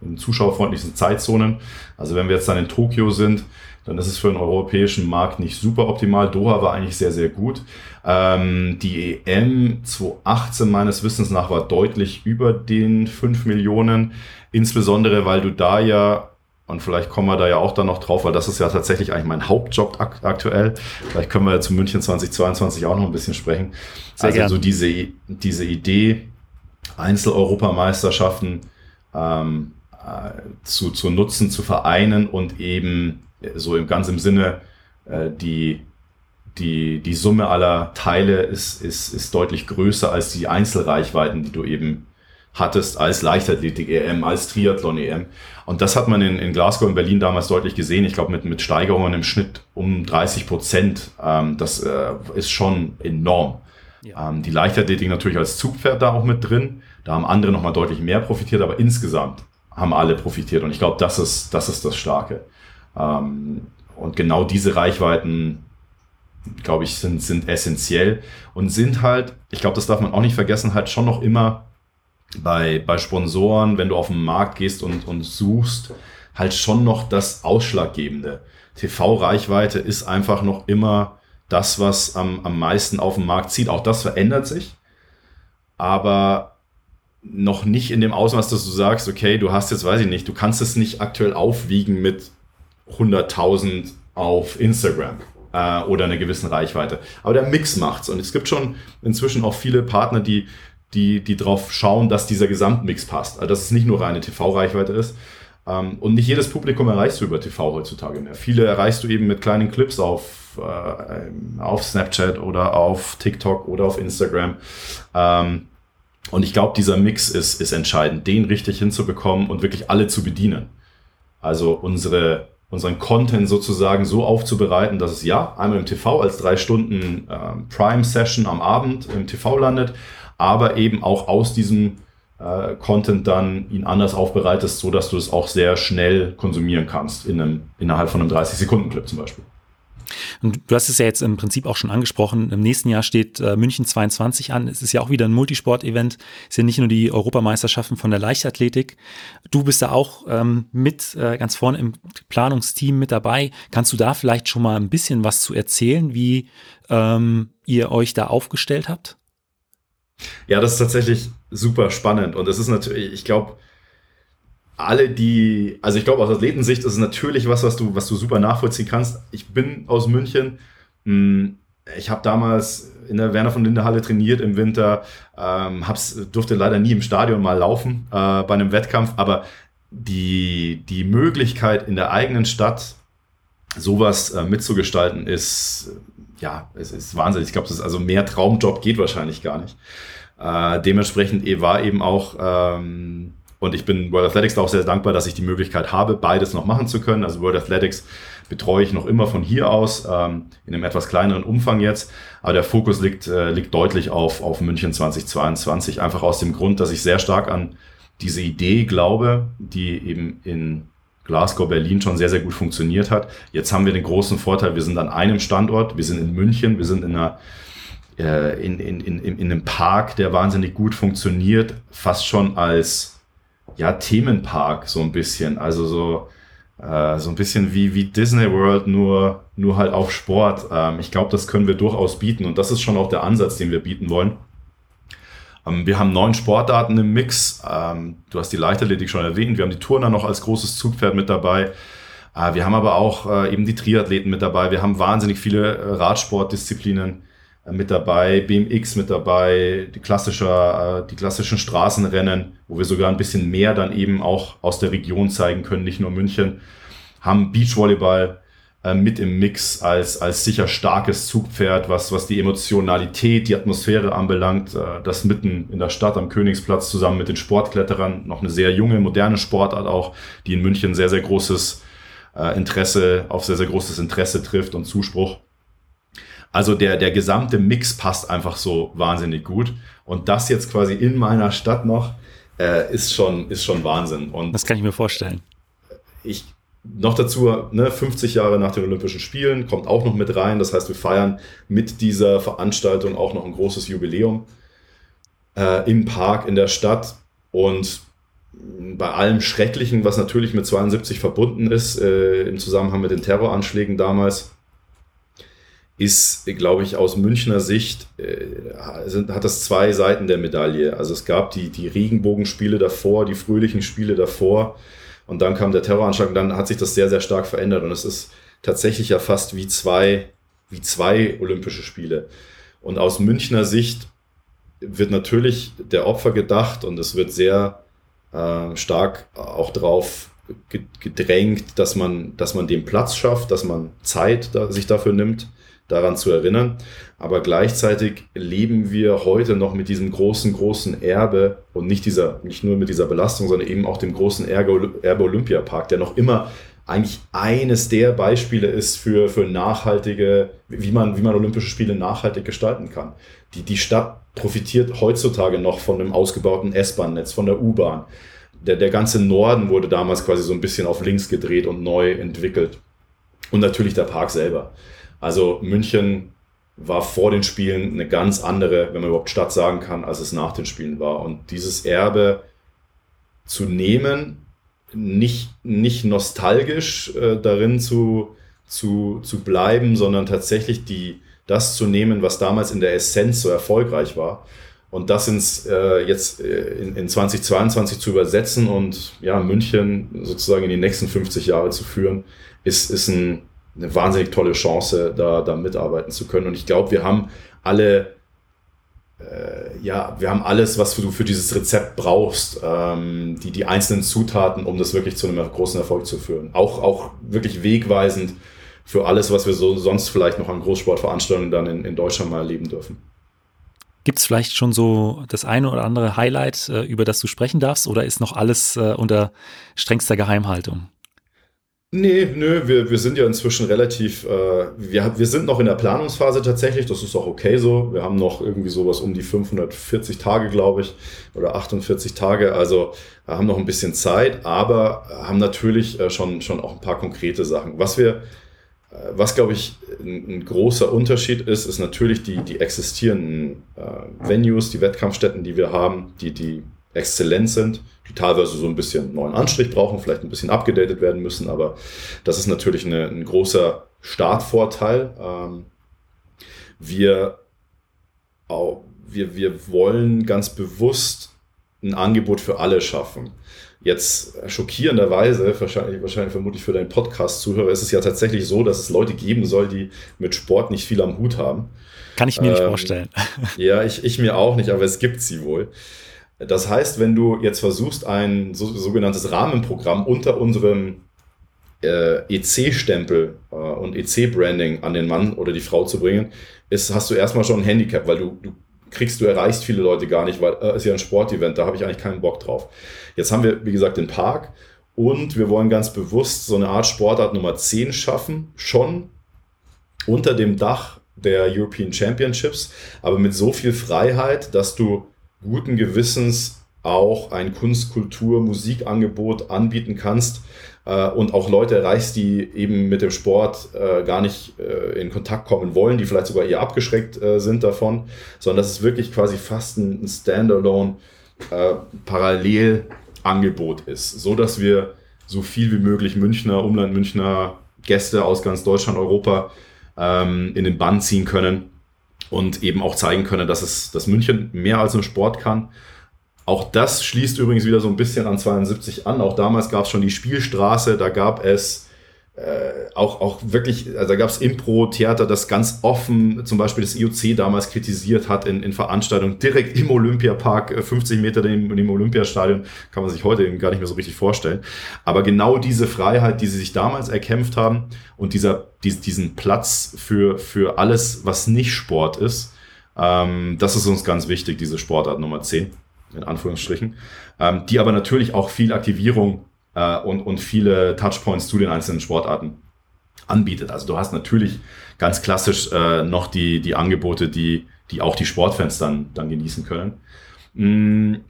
in zuschauerfreundlichsten Zeitzonen. Also wenn wir jetzt dann in Tokio sind, dann ist es für den europäischen Markt nicht super optimal. Doha war eigentlich sehr, sehr gut. Ähm, die EM 2018 meines Wissens nach war deutlich über den 5 Millionen, insbesondere weil du da ja und vielleicht kommen wir da ja auch dann noch drauf, weil das ist ja tatsächlich eigentlich mein Hauptjob ak aktuell. Vielleicht können wir ja zu München 2022 auch noch ein bisschen sprechen. Sehr also gern. so diese, diese Idee, Einzel-Europameisterschaften ähm, äh, zu, zu nutzen, zu vereinen und eben so im ganz im Sinne, äh, die, die, die Summe aller Teile ist, ist, ist deutlich größer als die Einzelreichweiten, die du eben hattest als Leichtathletik-EM, als Triathlon-EM. Und das hat man in, in Glasgow in Berlin damals deutlich gesehen. Ich glaube, mit, mit Steigerungen im Schnitt um 30 Prozent. Ähm, das äh, ist schon enorm. Ja. Ähm, die Leichtathletik natürlich als Zugpferd da auch mit drin. Da haben andere nochmal deutlich mehr profitiert, aber insgesamt haben alle profitiert. Und ich glaube, das ist, das ist das Starke. Ähm, und genau diese Reichweiten, glaube ich, sind, sind essentiell und sind halt, ich glaube, das darf man auch nicht vergessen, halt schon noch immer bei, bei Sponsoren, wenn du auf den Markt gehst und, und suchst, halt schon noch das Ausschlaggebende. TV-Reichweite ist einfach noch immer das, was am, am meisten auf den Markt zieht. Auch das verändert sich, aber noch nicht in dem Ausmaß, dass du sagst, okay, du hast jetzt, weiß ich nicht, du kannst es nicht aktuell aufwiegen mit 100.000 auf Instagram äh, oder einer gewissen Reichweite. Aber der Mix macht's. Und es gibt schon inzwischen auch viele Partner, die, die, die drauf schauen, dass dieser Gesamtmix passt. Also, dass es nicht nur reine TV-Reichweite ist. Ähm, und nicht jedes Publikum erreichst du über TV heutzutage mehr. Viele erreichst du eben mit kleinen Clips auf, äh, auf Snapchat oder auf TikTok oder auf Instagram. Ähm, und ich glaube, dieser Mix ist, ist entscheidend, den richtig hinzubekommen und wirklich alle zu bedienen. Also unsere unseren Content sozusagen so aufzubereiten, dass es ja einmal im TV als drei Stunden äh, Prime-Session am Abend im TV landet, aber eben auch aus diesem äh, Content dann ihn anders aufbereitest, so dass du es auch sehr schnell konsumieren kannst in einem, innerhalb von einem 30-Sekunden-Clip zum Beispiel. Und du hast es ja jetzt im Prinzip auch schon angesprochen. Im nächsten Jahr steht äh, München 22 an. Es ist ja auch wieder ein Multisport-Event. Es sind nicht nur die Europameisterschaften von der Leichtathletik. Du bist da auch ähm, mit äh, ganz vorne im Planungsteam mit dabei. Kannst du da vielleicht schon mal ein bisschen was zu erzählen, wie ähm, ihr euch da aufgestellt habt? Ja, das ist tatsächlich super spannend. Und es ist natürlich, ich glaube, alle, die, also ich glaube, aus Athletensicht ist es natürlich was, was du, was du super nachvollziehen kannst. Ich bin aus München. Hm, ich habe damals in der Werner von Linde Halle trainiert im Winter, ähm, hab's, durfte leider nie im Stadion mal laufen äh, bei einem Wettkampf, aber die, die Möglichkeit in der eigenen Stadt sowas äh, mitzugestalten ist, ja, es ist Wahnsinn. Ich glaube, das ist also mehr Traumjob geht wahrscheinlich gar nicht. Äh, dementsprechend war eben auch ähm, und ich bin World Athletics auch sehr dankbar, dass ich die Möglichkeit habe, beides noch machen zu können. Also World Athletics betreue ich noch immer von hier aus, ähm, in einem etwas kleineren Umfang jetzt. Aber der Fokus liegt, äh, liegt deutlich auf, auf München 2022, einfach aus dem Grund, dass ich sehr stark an diese Idee glaube, die eben in Glasgow, Berlin schon sehr, sehr gut funktioniert hat. Jetzt haben wir den großen Vorteil, wir sind an einem Standort, wir sind in München, wir sind in einer äh, in, in, in, in einem Park, der wahnsinnig gut funktioniert, fast schon als ja, Themenpark so ein bisschen. Also so, äh, so ein bisschen wie, wie Disney World, nur, nur halt auf Sport. Ähm, ich glaube, das können wir durchaus bieten und das ist schon auch der Ansatz, den wir bieten wollen. Ähm, wir haben neun Sportarten im Mix. Ähm, du hast die Leichtathletik schon erwähnt. Wir haben die Turner noch als großes Zugpferd mit dabei. Äh, wir haben aber auch äh, eben die Triathleten mit dabei. Wir haben wahnsinnig viele äh, Radsportdisziplinen mit dabei, BMX mit dabei, die, klassische, äh, die klassischen Straßenrennen, wo wir sogar ein bisschen mehr dann eben auch aus der Region zeigen können, nicht nur München, haben Beachvolleyball äh, mit im Mix als, als sicher starkes Zugpferd, was, was die Emotionalität, die Atmosphäre anbelangt, das mitten in der Stadt am Königsplatz zusammen mit den Sportkletterern, noch eine sehr junge, moderne Sportart auch, die in München sehr, sehr großes Interesse, auf sehr, sehr großes Interesse trifft und Zuspruch. Also der, der gesamte Mix passt einfach so wahnsinnig gut. Und das jetzt quasi in meiner Stadt noch, äh, ist, schon, ist schon Wahnsinn. Und das kann ich mir vorstellen. Ich, noch dazu, ne, 50 Jahre nach den Olympischen Spielen kommt auch noch mit rein. Das heißt, wir feiern mit dieser Veranstaltung auch noch ein großes Jubiläum äh, im Park, in der Stadt. Und bei allem Schrecklichen, was natürlich mit 72 verbunden ist, äh, im Zusammenhang mit den Terroranschlägen damals, ist, glaube ich, aus Münchner Sicht, äh, sind, hat das zwei Seiten der Medaille. Also es gab die, die Regenbogenspiele davor, die fröhlichen Spiele davor und dann kam der Terroranschlag und dann hat sich das sehr, sehr stark verändert und es ist tatsächlich ja fast wie zwei, wie zwei Olympische Spiele. Und aus Münchner Sicht wird natürlich der Opfer gedacht und es wird sehr äh, stark auch darauf gedrängt, dass man, dass man den Platz schafft, dass man Zeit da, sich dafür nimmt daran zu erinnern. Aber gleichzeitig leben wir heute noch mit diesem großen, großen Erbe und nicht dieser, nicht nur mit dieser Belastung, sondern eben auch dem großen Erbe, Erbe Olympiapark, der noch immer eigentlich eines der Beispiele ist für, für nachhaltige, wie man, wie man Olympische Spiele nachhaltig gestalten kann. Die, die Stadt profitiert heutzutage noch von einem ausgebauten S-Bahn-Netz, von der U-Bahn. Der, der ganze Norden wurde damals quasi so ein bisschen auf links gedreht und neu entwickelt. Und natürlich der Park selber. Also München war vor den Spielen eine ganz andere, wenn man überhaupt Stadt sagen kann, als es nach den Spielen war. Und dieses Erbe zu nehmen, nicht, nicht nostalgisch äh, darin zu, zu, zu bleiben, sondern tatsächlich die, das zu nehmen, was damals in der Essenz so erfolgreich war. Und das ins, äh, jetzt äh, in, in 2022 zu übersetzen und ja, München sozusagen in die nächsten 50 Jahre zu führen, ist, ist ein, eine wahnsinnig tolle Chance, da, da mitarbeiten zu können. Und ich glaube, wir haben alle, äh, ja, wir haben alles, was du für dieses Rezept brauchst, ähm, die, die einzelnen Zutaten, um das wirklich zu einem großen Erfolg zu führen. Auch, auch wirklich wegweisend für alles, was wir so sonst vielleicht noch an Großsportveranstaltungen dann in, in Deutschland mal erleben dürfen. Gibt es vielleicht schon so das eine oder andere Highlight, äh, über das du sprechen darfst, oder ist noch alles äh, unter strengster Geheimhaltung? Nee, nö, wir, wir sind ja inzwischen relativ, äh, wir, wir sind noch in der Planungsphase tatsächlich, das ist auch okay so. Wir haben noch irgendwie sowas um die 540 Tage, glaube ich, oder 48 Tage, also wir haben noch ein bisschen Zeit, aber haben natürlich äh, schon, schon auch ein paar konkrete Sachen. Was wir, äh, was glaube ich ein, ein, großer Unterschied ist, ist natürlich die, die existierenden äh, Venues, die Wettkampfstätten, die wir haben, die, die exzellent sind, die teilweise so ein bisschen neuen Anstrich brauchen, vielleicht ein bisschen abgedatet werden müssen, aber das ist natürlich eine, ein großer Startvorteil. Ähm, wir, auch, wir, wir wollen ganz bewusst ein Angebot für alle schaffen. Jetzt schockierenderweise, wahrscheinlich, wahrscheinlich vermutlich für deinen Podcast-Zuhörer, ist es ja tatsächlich so, dass es Leute geben soll, die mit Sport nicht viel am Hut haben. Kann ich mir ähm, nicht vorstellen. Ja, ich, ich mir auch nicht, aber es gibt sie wohl. Das heißt, wenn du jetzt versuchst, ein so, sogenanntes Rahmenprogramm unter unserem äh, EC-Stempel äh, und EC-Branding an den Mann oder die Frau zu bringen, ist, hast du erstmal schon ein Handicap, weil du, du kriegst, du erreichst viele Leute gar nicht, weil es äh, ist ja ein Sportevent, da habe ich eigentlich keinen Bock drauf. Jetzt haben wir, wie gesagt, den Park und wir wollen ganz bewusst so eine Art Sportart Nummer 10 schaffen, schon unter dem Dach der European Championships, aber mit so viel Freiheit, dass du guten Gewissens auch ein Kunst, Kultur, Musikangebot anbieten kannst äh, und auch Leute erreichst, die eben mit dem Sport äh, gar nicht äh, in Kontakt kommen wollen, die vielleicht sogar eher abgeschreckt äh, sind davon, sondern dass es wirklich quasi fast ein, ein Standalone äh, Parallelangebot ist, so dass wir so viel wie möglich Münchner, Umland Münchner Gäste aus ganz Deutschland, Europa ähm, in den Bann ziehen können und eben auch zeigen können, dass es, dass München mehr als nur Sport kann. Auch das schließt übrigens wieder so ein bisschen an 72 an. Auch damals gab es schon die Spielstraße, da gab es äh, auch, auch wirklich, also da gab es Impro-Theater, das ganz offen zum Beispiel das IOC damals kritisiert hat in, in Veranstaltungen direkt im Olympiapark, 50 äh, Meter dem, dem Olympiastadion, kann man sich heute eben gar nicht mehr so richtig vorstellen. Aber genau diese Freiheit, die sie sich damals erkämpft haben und dieser, dies, diesen Platz für, für alles, was nicht Sport ist, ähm, das ist uns ganz wichtig, diese Sportart Nummer 10, in Anführungsstrichen, ähm, die aber natürlich auch viel Aktivierung äh, und, und viele Touchpoints zu den einzelnen Sportarten anbietet. Also du hast natürlich ganz klassisch äh, noch die, die Angebote, die, die auch die Sportfans dann, dann genießen können. Hm,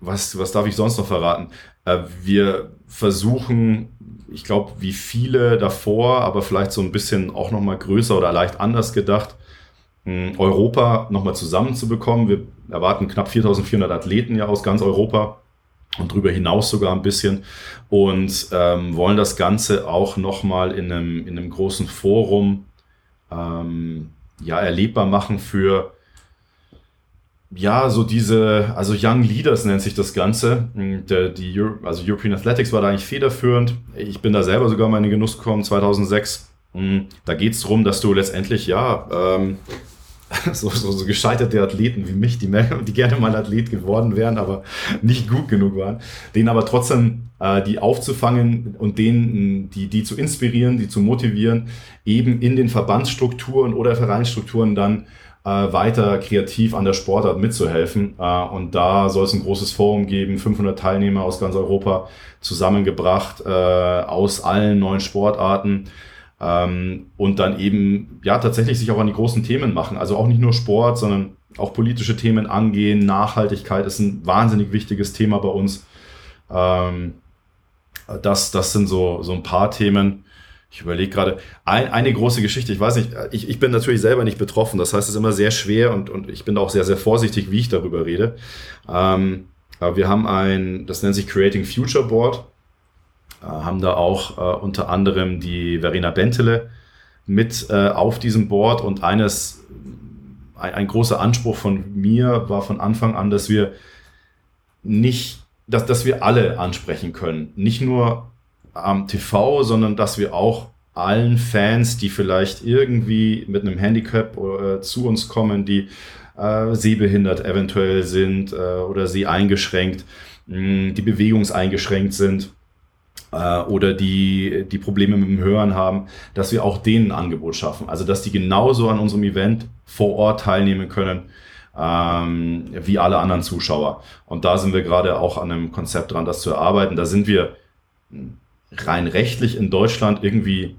was, was darf ich sonst noch verraten? Äh, wir versuchen, ich glaube, wie viele davor, aber vielleicht so ein bisschen auch nochmal größer oder leicht anders gedacht, hm, Europa nochmal zusammenzubekommen. Wir erwarten knapp 4400 Athleten ja aus ganz Europa und darüber hinaus sogar ein bisschen und ähm, wollen das Ganze auch nochmal in einem, in einem großen Forum ähm, ja, erlebbar machen für ja, so diese, also Young Leaders nennt sich das Ganze. Der, die Euro, also European Athletics war da eigentlich federführend. Ich bin da selber sogar mal in den Genuss gekommen, 2006. Hm, da geht es darum, dass du letztendlich, ja, ähm, so, so, so gescheiterte Athleten wie mich, die, die gerne mal Athlet geworden wären, aber nicht gut genug waren, denen aber trotzdem äh, die aufzufangen und denen, die, die zu inspirieren, die zu motivieren, eben in den Verbandsstrukturen oder Vereinsstrukturen dann äh, weiter kreativ an der Sportart mitzuhelfen. Äh, und da soll es ein großes Forum geben, 500 Teilnehmer aus ganz Europa zusammengebracht, äh, aus allen neuen Sportarten ähm, und dann eben ja tatsächlich sich auch an die großen Themen machen. Also auch nicht nur Sport, sondern auch politische Themen angehen. Nachhaltigkeit ist ein wahnsinnig wichtiges Thema bei uns. Ähm, das, das sind so, so ein paar Themen. Ich überlege gerade, ein, eine große Geschichte, ich weiß nicht, ich, ich bin natürlich selber nicht betroffen, das heißt, es ist immer sehr schwer und, und ich bin auch sehr, sehr vorsichtig, wie ich darüber rede. Ähm, aber wir haben ein, das nennt sich Creating Future Board. Äh, haben da auch äh, unter anderem die Verena Bentele mit äh, auf diesem Board und eines, ein, ein, großer Anspruch von mir war von Anfang an, dass wir nicht, dass, dass wir alle ansprechen können. Nicht nur am TV, sondern dass wir auch allen Fans, die vielleicht irgendwie mit einem Handicap äh, zu uns kommen, die äh, sehbehindert eventuell sind äh, oder sie eingeschränkt, mh, die bewegungseingeschränkt sind, äh, oder die, die Probleme mit dem Hören haben, dass wir auch denen ein Angebot schaffen. Also dass die genauso an unserem Event vor Ort teilnehmen können ähm, wie alle anderen Zuschauer. Und da sind wir gerade auch an einem Konzept dran, das zu erarbeiten. Da sind wir rein rechtlich in Deutschland irgendwie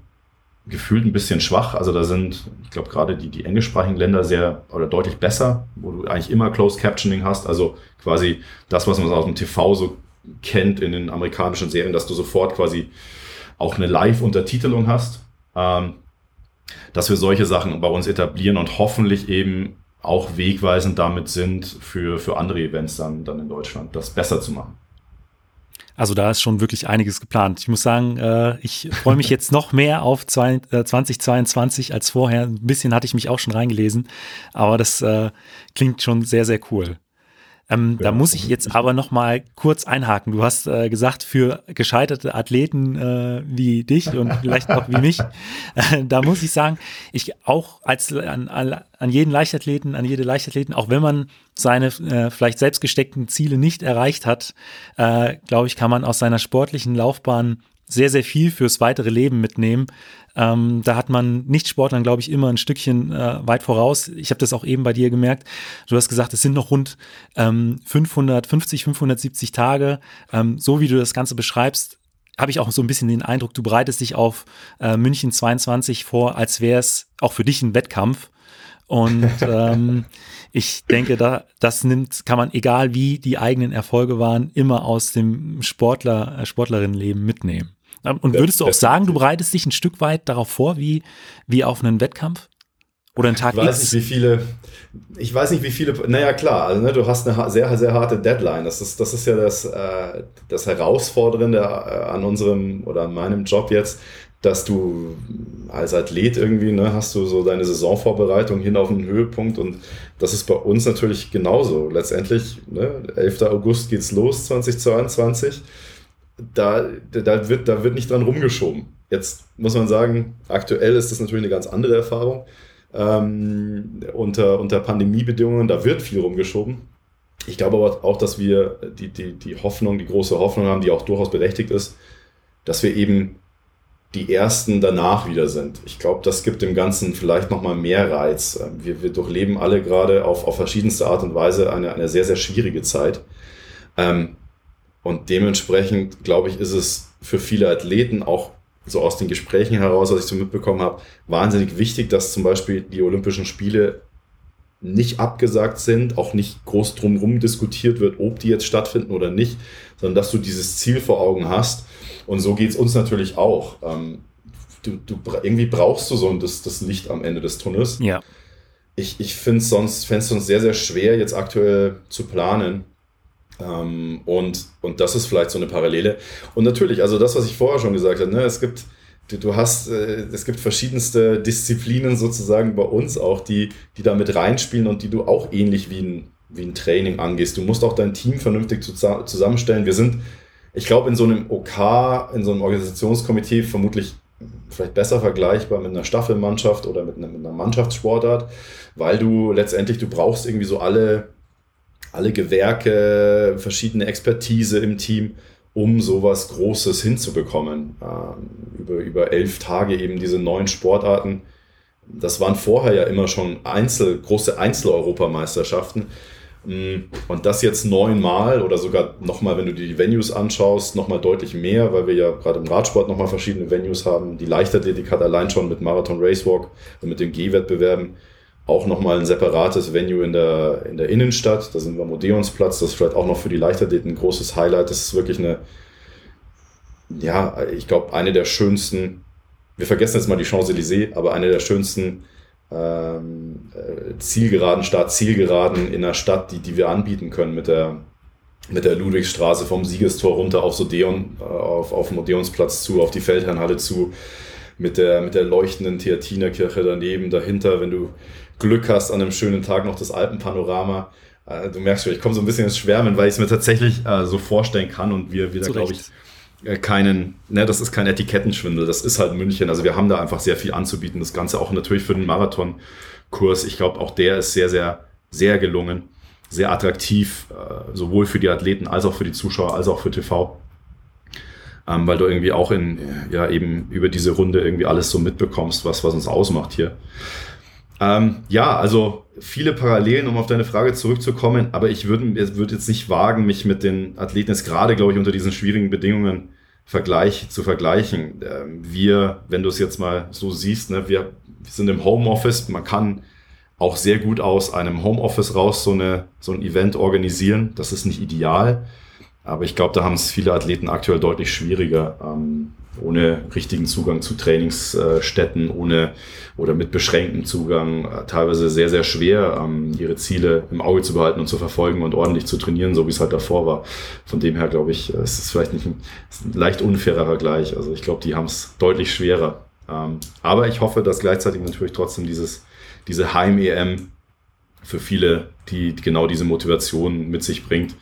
gefühlt ein bisschen schwach. Also da sind, ich glaube, gerade die, die englischsprachigen Länder sehr oder deutlich besser, wo du eigentlich immer Closed Captioning hast. Also quasi das, was man aus dem TV so kennt in den amerikanischen Serien, dass du sofort quasi auch eine Live-Untertitelung hast, ähm, dass wir solche Sachen bei uns etablieren und hoffentlich eben auch wegweisend damit sind für, für andere Events dann, dann in Deutschland, das besser zu machen. Also da ist schon wirklich einiges geplant. Ich muss sagen, äh, ich freue mich jetzt noch mehr auf zwei, äh, 2022 als vorher. Ein bisschen hatte ich mich auch schon reingelesen, aber das äh, klingt schon sehr, sehr cool. Ähm, ja, da muss ich jetzt aber noch mal kurz einhaken. Du hast äh, gesagt, für gescheiterte Athleten äh, wie dich und vielleicht auch wie mich, äh, da muss ich sagen, ich auch als an, an jeden Leichtathleten, an jede Leichtathleten, auch wenn man seine äh, vielleicht selbst gesteckten Ziele nicht erreicht hat, äh, glaube ich, kann man aus seiner sportlichen Laufbahn sehr, sehr viel fürs weitere Leben mitnehmen. Ähm, da hat man Nicht-Sportlern, glaube ich, immer ein Stückchen äh, weit voraus. Ich habe das auch eben bei dir gemerkt. Du hast gesagt, es sind noch rund ähm, 550, 570 Tage. Ähm, so wie du das Ganze beschreibst, habe ich auch so ein bisschen den Eindruck, du bereitest dich auf äh, München 22 vor, als wäre es auch für dich ein Wettkampf. Und ähm, ich denke, da, das nimmt, kann man, egal wie die eigenen Erfolge waren, immer aus dem Sportler, äh, Sportlerinnenleben mitnehmen. Und würdest du auch sagen, du bereitest dich ein Stück weit darauf vor, wie, wie auf einen Wettkampf? Oder ein Tag ich weiß X? nicht, wie viele, ich weiß nicht, wie viele, naja klar, also ne, du hast eine sehr, sehr harte Deadline. Das ist, das ist ja das, äh, das Herausfordernde äh, an unserem oder an meinem Job jetzt, dass du als Athlet irgendwie, ne, hast du so deine Saisonvorbereitung hin auf einen Höhepunkt und das ist bei uns natürlich genauso. Letztendlich, ne, 11. August geht's los, 2022. Da, da, wird, da wird nicht dran rumgeschoben. Jetzt muss man sagen, aktuell ist das natürlich eine ganz andere Erfahrung. Ähm, unter, unter Pandemiebedingungen, da wird viel rumgeschoben. Ich glaube aber auch, dass wir die, die, die Hoffnung, die große Hoffnung haben, die auch durchaus berechtigt ist, dass wir eben die ersten danach wieder sind. Ich glaube, das gibt dem Ganzen vielleicht nochmal mehr Reiz. Ähm, wir, wir durchleben alle gerade auf, auf verschiedenste Art und Weise eine, eine sehr, sehr schwierige Zeit. Ähm, und dementsprechend, glaube ich, ist es für viele Athleten auch so aus den Gesprächen heraus, was ich so mitbekommen habe, wahnsinnig wichtig, dass zum Beispiel die Olympischen Spiele nicht abgesagt sind, auch nicht groß drumherum diskutiert wird, ob die jetzt stattfinden oder nicht, sondern dass du dieses Ziel vor Augen hast und so geht es uns natürlich auch. Ähm, du, du, irgendwie brauchst du so das, das Licht am Ende des Tunnels. Ja. Ich, ich finde es sonst, sonst sehr, sehr schwer, jetzt aktuell zu planen. Ähm, und, und das ist vielleicht so eine Parallele. Und natürlich, also das, was ich vorher schon gesagt habe, ne, es gibt, du, hast, äh, es gibt verschiedenste Disziplinen sozusagen bei uns auch, die, die da mit reinspielen und die du auch ähnlich wie ein, wie ein Training angehst. Du musst auch dein Team vernünftig zusammenstellen. Wir sind ich glaube, in so einem OK, in so einem Organisationskomitee vermutlich vielleicht besser vergleichbar mit einer Staffelmannschaft oder mit einer, mit einer Mannschaftssportart, weil du letztendlich, du brauchst irgendwie so alle, alle Gewerke, verschiedene Expertise im Team, um sowas Großes hinzubekommen. Ähm, über, über elf Tage eben diese neuen Sportarten. Das waren vorher ja immer schon Einzel, große Einzel-Europameisterschaften. Mm, und das jetzt neunmal oder sogar nochmal, wenn du dir die Venues anschaust, nochmal deutlich mehr, weil wir ja gerade im Radsport nochmal verschiedene Venues haben. Die Leichtathletik hat allein schon mit Marathon Racewalk und mit den G-Wettbewerben auch nochmal ein separates Venue in der, in der Innenstadt. Da sind wir am Odeonsplatz. Das ist vielleicht auch noch für die Leichtathleten ein großes Highlight. Das ist wirklich eine, ja, ich glaube, eine der schönsten, wir vergessen jetzt mal die Champs-Élysées, aber eine der schönsten ähm, äh, Zielgeraden, Start-Zielgeraden in einer Stadt, die, die wir anbieten können mit der, mit der Ludwigstraße vom Siegestor runter auf Odeon, äh, auf, auf dem Odeonsplatz zu, auf die Feldherrnhalle zu, mit der, mit der leuchtenden Theatinerkirche daneben, dahinter, wenn du Glück hast, an einem schönen Tag noch das Alpenpanorama. Äh, du merkst schon, ich komme so ein bisschen ins Schwärmen, weil ich es mir tatsächlich äh, so vorstellen kann und wir wieder, glaube ich, äh, keinen, ne, das ist kein Etikettenschwindel, das ist halt München. Also wir haben da einfach sehr viel anzubieten. Das Ganze auch natürlich für den Marathonkurs. Ich glaube, auch der ist sehr, sehr, sehr gelungen, sehr attraktiv, äh, sowohl für die Athleten als auch für die Zuschauer, als auch für TV. Ähm, weil du irgendwie auch in, ja, eben über diese Runde irgendwie alles so mitbekommst, was, was uns ausmacht hier. Ähm, ja, also viele Parallelen, um auf deine Frage zurückzukommen, aber ich würde würd jetzt nicht wagen, mich mit den Athleten jetzt gerade, glaube ich, unter diesen schwierigen Bedingungen Vergleich, zu vergleichen. Ähm, wir, wenn du es jetzt mal so siehst, ne, wir, sind im Homeoffice, man kann auch sehr gut aus einem Homeoffice raus so, eine, so ein Event organisieren. Das ist nicht ideal, aber ich glaube, da haben es viele Athleten aktuell deutlich schwieriger. Ähm, ohne richtigen Zugang zu Trainingsstätten, ohne oder mit beschränktem Zugang, äh, teilweise sehr, sehr schwer, ähm, ihre Ziele im Auge zu behalten und zu verfolgen und ordentlich zu trainieren, so wie es halt davor war. Von dem her glaube ich, es ist vielleicht nicht ein, ein leicht unfairer Vergleich. Also ich glaube, die haben es deutlich schwerer. Ähm, aber ich hoffe, dass gleichzeitig natürlich trotzdem dieses, diese Heim-EM für viele, die genau diese Motivation mit sich bringt.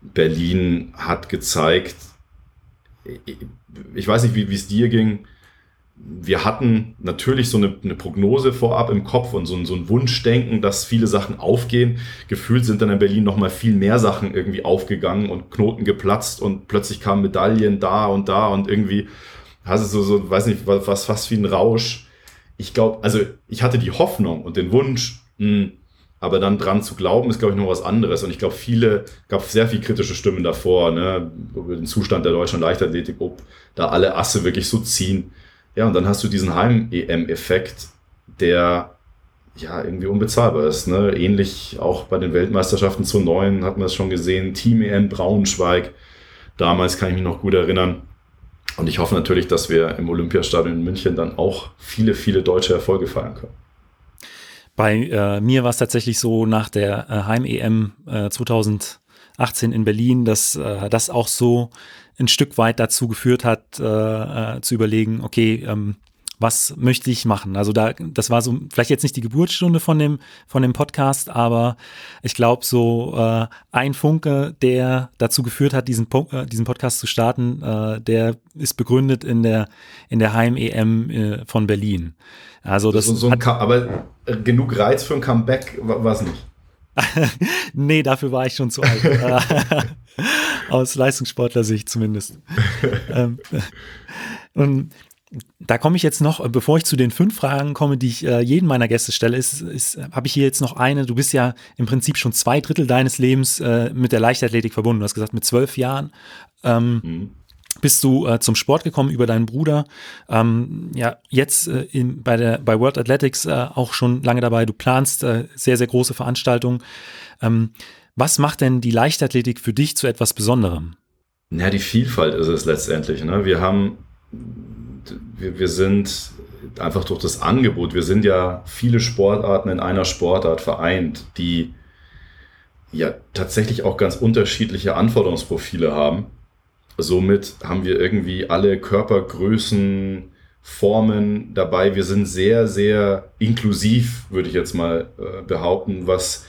Berlin hat gezeigt, ich weiß nicht, wie es dir ging. Wir hatten natürlich so eine, eine, Prognose vorab im Kopf und so, ein, so ein Wunschdenken, dass viele Sachen aufgehen. Gefühlt sind dann in Berlin nochmal viel mehr Sachen irgendwie aufgegangen und Knoten geplatzt und plötzlich kamen Medaillen da und da und irgendwie hast du so, so weiß nicht, was fast wie ein Rausch. Ich glaube, also ich hatte die Hoffnung und den Wunsch, mh, hm, aber dann dran zu glauben, ist, glaube ich, noch was anderes. Und ich glaube, viele, gab sehr viel kritische Stimmen davor, ne, über den Zustand der deutschen Leichtathletik, ob da alle Asse wirklich so ziehen. Ja, und dann hast du diesen Heim-EM-Effekt, der ja irgendwie unbezahlbar ist. Ne? Ähnlich auch bei den Weltmeisterschaften zu neun hat man es schon gesehen. Team EM Braunschweig. Damals kann ich mich noch gut erinnern. Und ich hoffe natürlich, dass wir im Olympiastadion in München dann auch viele, viele deutsche Erfolge feiern können. Bei äh, mir war es tatsächlich so nach der äh, Heim-EM äh, 2018 in Berlin, dass äh, das auch so ein Stück weit dazu geführt hat, äh, äh, zu überlegen, okay, ähm, was möchte ich machen? Also da, das war so vielleicht jetzt nicht die Geburtsstunde von dem von dem Podcast, aber ich glaube so äh, ein Funke, der dazu geführt hat, diesen äh, diesen Podcast zu starten, äh, der ist begründet in der in der Heim EM äh, von Berlin. Also das, das so hat, aber äh, genug Reiz für ein Comeback war es nicht. nee, dafür war ich schon zu alt. Aus Leistungssportler-Sicht zumindest. ähm, und da komme ich jetzt noch, bevor ich zu den fünf Fragen komme, die ich äh, jeden meiner Gäste stelle, ist, ist habe ich hier jetzt noch eine. Du bist ja im Prinzip schon zwei Drittel deines Lebens äh, mit der Leichtathletik verbunden. Du hast gesagt, mit zwölf Jahren ähm, mhm. bist du äh, zum Sport gekommen über deinen Bruder. Ähm, ja, jetzt äh, in, bei, der, bei World Athletics äh, auch schon lange dabei. Du planst äh, sehr, sehr große Veranstaltungen. Ähm, was macht denn die Leichtathletik für dich zu etwas Besonderem? Ja, die Vielfalt ist es letztendlich. Ne? Wir haben wir, wir sind einfach durch das Angebot, wir sind ja viele Sportarten in einer Sportart vereint, die ja tatsächlich auch ganz unterschiedliche Anforderungsprofile haben. Somit haben wir irgendwie alle Körpergrößen, Formen dabei. Wir sind sehr, sehr inklusiv, würde ich jetzt mal äh, behaupten, was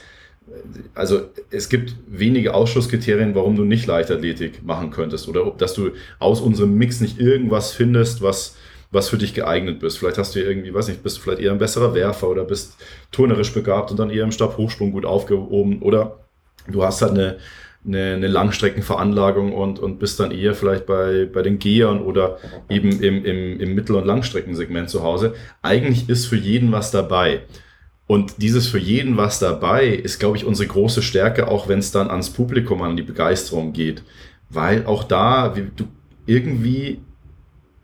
also es gibt wenige Ausschlusskriterien, warum du nicht Leichtathletik machen könntest oder ob, dass du aus unserem Mix nicht irgendwas findest, was, was für dich geeignet bist. Vielleicht hast du irgendwie, weiß nicht, bist du vielleicht eher ein besserer Werfer oder bist turnerisch begabt und dann eher im Stabhochsprung gut aufgehoben oder du hast halt eine, eine, eine Langstreckenveranlagung und, und bist dann eher vielleicht bei, bei den Gehern oder eben im, im, im Mittel- und Langstreckensegment zu Hause. Eigentlich ist für jeden was dabei. Und dieses für jeden was dabei ist, glaube ich, unsere große Stärke, auch wenn es dann ans Publikum, an die Begeisterung geht. Weil auch da, wir, du, irgendwie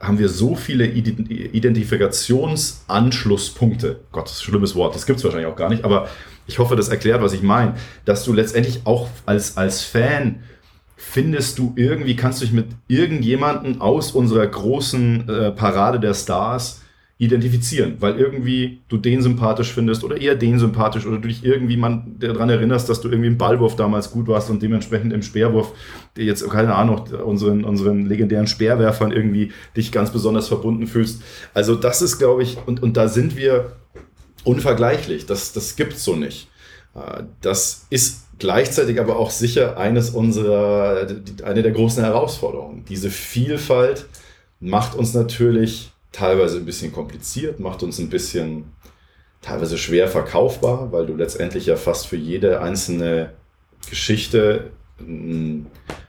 haben wir so viele Identifikationsanschlusspunkte. Gott, schlimmes Wort, das gibt es wahrscheinlich auch gar nicht, aber ich hoffe, das erklärt, was ich meine. Dass du letztendlich auch als, als Fan findest du irgendwie, kannst du dich mit irgendjemanden aus unserer großen äh, Parade der Stars identifizieren, weil irgendwie du den sympathisch findest oder eher den sympathisch oder du dich irgendwie man daran erinnerst, dass du irgendwie im Ballwurf damals gut warst und dementsprechend im Speerwurf jetzt, keine Ahnung, unseren, unseren legendären Speerwerfern irgendwie dich ganz besonders verbunden fühlst. Also das ist, glaube ich, und, und da sind wir unvergleichlich. Das, das gibt's so nicht. Äh, das ist gleichzeitig aber auch sicher eines unserer, eine der großen Herausforderungen. Diese Vielfalt macht uns natürlich teilweise ein bisschen kompliziert, macht uns ein bisschen teilweise schwer verkaufbar, weil du letztendlich ja fast für jede einzelne Geschichte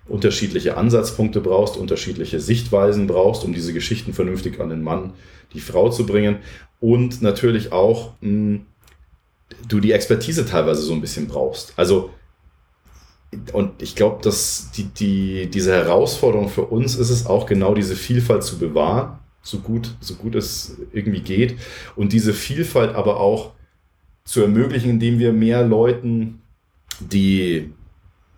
unterschiedliche Ansatzpunkte brauchst, unterschiedliche Sichtweisen brauchst, um diese Geschichten vernünftig an den Mann, die Frau zu bringen. Und natürlich auch mh, du die Expertise teilweise so ein bisschen brauchst. Also, und ich glaube, dass die, die, diese Herausforderung für uns ist es auch genau diese Vielfalt zu bewahren so gut, so gut es irgendwie geht. Und diese Vielfalt aber auch zu ermöglichen, indem wir mehr Leuten die,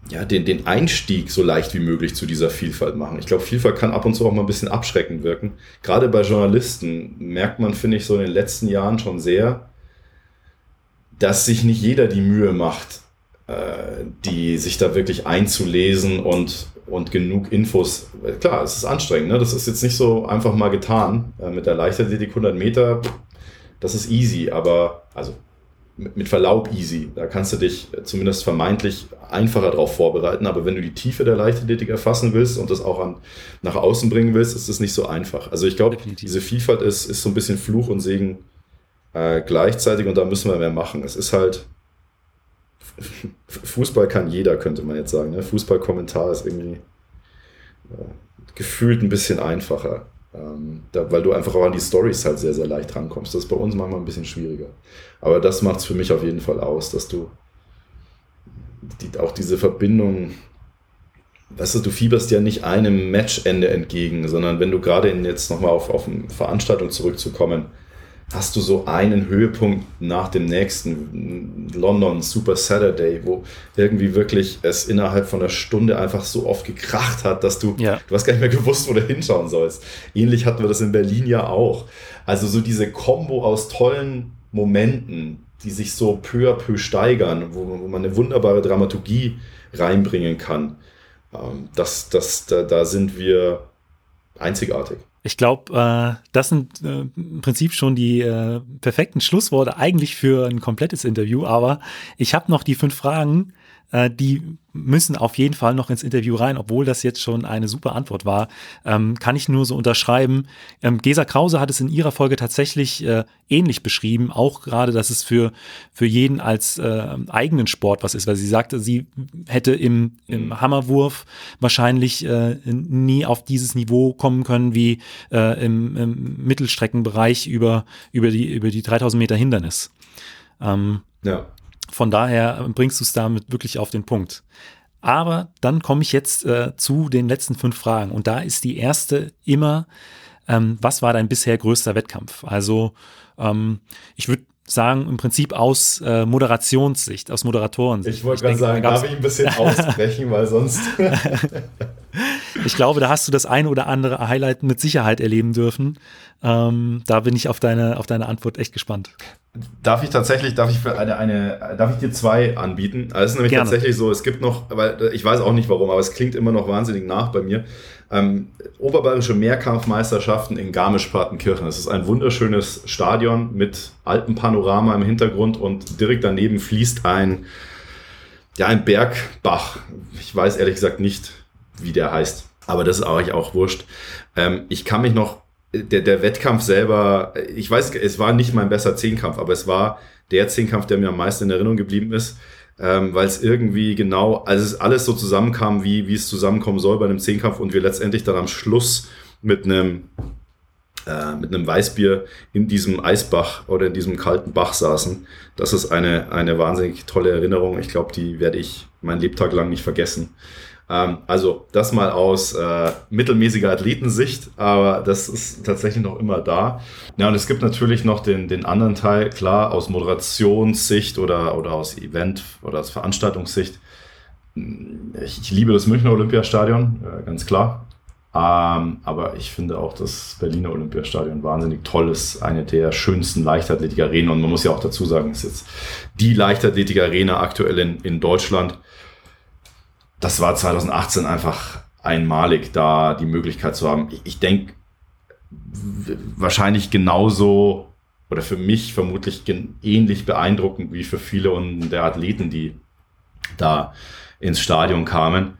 ja, den, den Einstieg so leicht wie möglich zu dieser Vielfalt machen. Ich glaube, Vielfalt kann ab und zu auch mal ein bisschen abschreckend wirken. Gerade bei Journalisten merkt man, finde ich, so in den letzten Jahren schon sehr, dass sich nicht jeder die Mühe macht, äh, die sich da wirklich einzulesen und und genug Infos. Klar, es ist anstrengend. Ne? Das ist jetzt nicht so einfach mal getan. Äh, mit der Leichtathletik 100 Meter, das ist easy, aber also mit Verlaub easy. Da kannst du dich zumindest vermeintlich einfacher darauf vorbereiten. Aber wenn du die Tiefe der Leichtathletik erfassen willst und das auch an, nach außen bringen willst, ist das nicht so einfach. Also ich glaube, diese Vielfalt ist, ist so ein bisschen Fluch und Segen äh, gleichzeitig und da müssen wir mehr machen. Es ist halt, Fußball kann jeder, könnte man jetzt sagen. Ne? Fußballkommentar ist irgendwie äh, gefühlt ein bisschen einfacher. Ähm, da, weil du einfach auch an die Stories halt sehr, sehr leicht rankommst. Das ist bei uns manchmal ein bisschen schwieriger. Aber das macht es für mich auf jeden Fall aus, dass du die, auch diese Verbindung, weißt du, du fieberst ja nicht einem Matchende entgegen, sondern wenn du gerade jetzt nochmal auf, auf eine Veranstaltung zurückzukommen, hast du so einen Höhepunkt nach dem nächsten. London Super Saturday, wo irgendwie wirklich es innerhalb von einer Stunde einfach so oft gekracht hat, dass du, ja. du hast gar nicht mehr gewusst, wo du hinschauen sollst. Ähnlich hatten wir das in Berlin ja auch. Also so diese Kombo aus tollen Momenten, die sich so peu à peu steigern, wo, wo man eine wunderbare Dramaturgie reinbringen kann. Ähm, das, das, da, da sind wir einzigartig. Ich glaube, äh, das sind äh, im Prinzip schon die äh, perfekten Schlussworte eigentlich für ein komplettes Interview. Aber ich habe noch die fünf Fragen, äh, die müssen auf jeden Fall noch ins Interview rein, obwohl das jetzt schon eine super Antwort war. Ähm, kann ich nur so unterschreiben. Ähm, Gesa Krause hat es in ihrer Folge tatsächlich äh, ähnlich beschrieben, auch gerade, dass es für, für jeden als äh, eigenen Sport was ist, weil sie sagte, sie hätte im, im. Hammerwurf wahrscheinlich äh, nie auf dieses Niveau kommen können wie äh, im, im Mittelstreckenbereich über, über, die, über die 3000 Meter Hindernis. Ähm, ja. Von daher bringst du es damit wirklich auf den Punkt. Aber dann komme ich jetzt äh, zu den letzten fünf Fragen. Und da ist die erste immer, ähm, was war dein bisher größter Wettkampf? Also ähm, ich würde sagen, im Prinzip aus äh, Moderationssicht, aus Moderatorensicht. Ich wollte gerade sagen, darf ich ein bisschen ausbrechen, weil sonst. ich glaube, da hast du das eine oder andere Highlight mit Sicherheit erleben dürfen. Ähm, da bin ich auf deine, auf deine Antwort echt gespannt. Darf ich tatsächlich, darf ich für eine, eine, darf ich dir zwei anbieten? Also es ist nämlich Gerne. tatsächlich so, es gibt noch, weil ich weiß auch nicht warum, aber es klingt immer noch wahnsinnig nach bei mir. Ähm, Oberbayerische Mehrkampfmeisterschaften in Garmisch-Partenkirchen. Es ist ein wunderschönes Stadion mit Alpenpanorama im Hintergrund und direkt daneben fließt ein, ja, ein Bergbach. Ich weiß ehrlich gesagt nicht, wie der heißt, aber das ist eigentlich auch wurscht. Ähm, ich kann mich noch der, der Wettkampf selber, ich weiß, es war nicht mein besser Zehnkampf, aber es war der Zehnkampf, der mir am meisten in Erinnerung geblieben ist, ähm, weil es irgendwie genau, also es alles so zusammenkam, wie, wie es zusammenkommen soll bei einem Zehnkampf und wir letztendlich dann am Schluss mit einem äh, mit einem Weißbier in diesem Eisbach oder in diesem kalten Bach saßen. Das ist eine, eine wahnsinnig tolle Erinnerung. Ich glaube, die werde ich mein Lebtag lang nicht vergessen. Ähm, also das mal aus äh, mittelmäßiger Athletensicht, aber das ist tatsächlich noch immer da. Ja, und es gibt natürlich noch den, den anderen Teil, klar, aus Moderationssicht oder, oder aus Event- oder aus Veranstaltungssicht. Ich, ich liebe das Münchner Olympiastadion, äh, ganz klar. Ähm, aber ich finde auch das Berliner Olympiastadion wahnsinnig toll ist. Eine der schönsten Leichtathletik-Arenen. Und man muss ja auch dazu sagen, es ist jetzt die Leichtathletik-Arena aktuell in, in Deutschland das war 2018 einfach einmalig, da die Möglichkeit zu haben. Ich, ich denke, wahrscheinlich genauso oder für mich vermutlich ähnlich beeindruckend wie für viele der Athleten, die da ins Stadion kamen.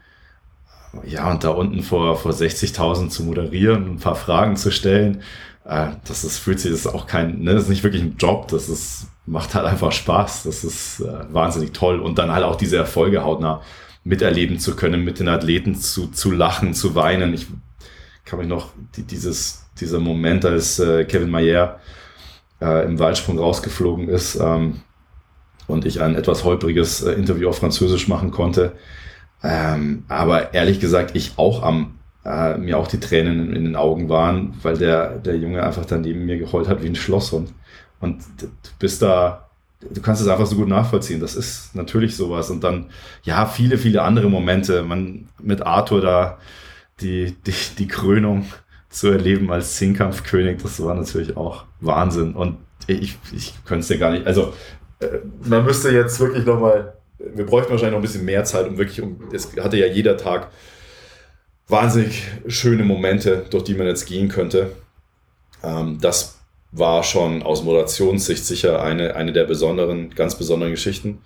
Ja, und da unten vor, vor 60.000 zu moderieren, ein paar Fragen zu stellen, äh, das ist, fühlt sich, das ist auch kein, ne, das ist nicht wirklich ein Job, das ist, macht halt einfach Spaß, das ist äh, wahnsinnig toll und dann halt auch diese Erfolge hautnah miterleben zu können, mit den Athleten zu, zu lachen, zu weinen. Ich kann mich noch die, dieses, dieser Moment, als äh, Kevin Mayer äh, im Weitsprung rausgeflogen ist ähm, und ich ein etwas holpriges äh, Interview auf Französisch machen konnte. Ähm, aber ehrlich gesagt, ich auch am äh, mir auch die Tränen in, in, den Augen waren, weil der, der Junge einfach dann neben mir geheult hat wie ein Schlosshund. Und du bist da du kannst es einfach so gut nachvollziehen. Das ist natürlich sowas. Und dann, ja, viele, viele andere Momente. Man mit Arthur da die, die, die Krönung zu erleben als Zehnkampfkönig, das war natürlich auch Wahnsinn. Und ich, ich könnte es dir gar nicht. Also, äh, man müsste jetzt wirklich nochmal, wir bräuchten wahrscheinlich noch ein bisschen mehr Zeit, um wirklich, um, es hatte ja jeder Tag wahnsinnig schöne Momente, durch die man jetzt gehen könnte. Ähm, das war schon aus Moderationssicht sicher eine, eine der besonderen, ganz besonderen Geschichten.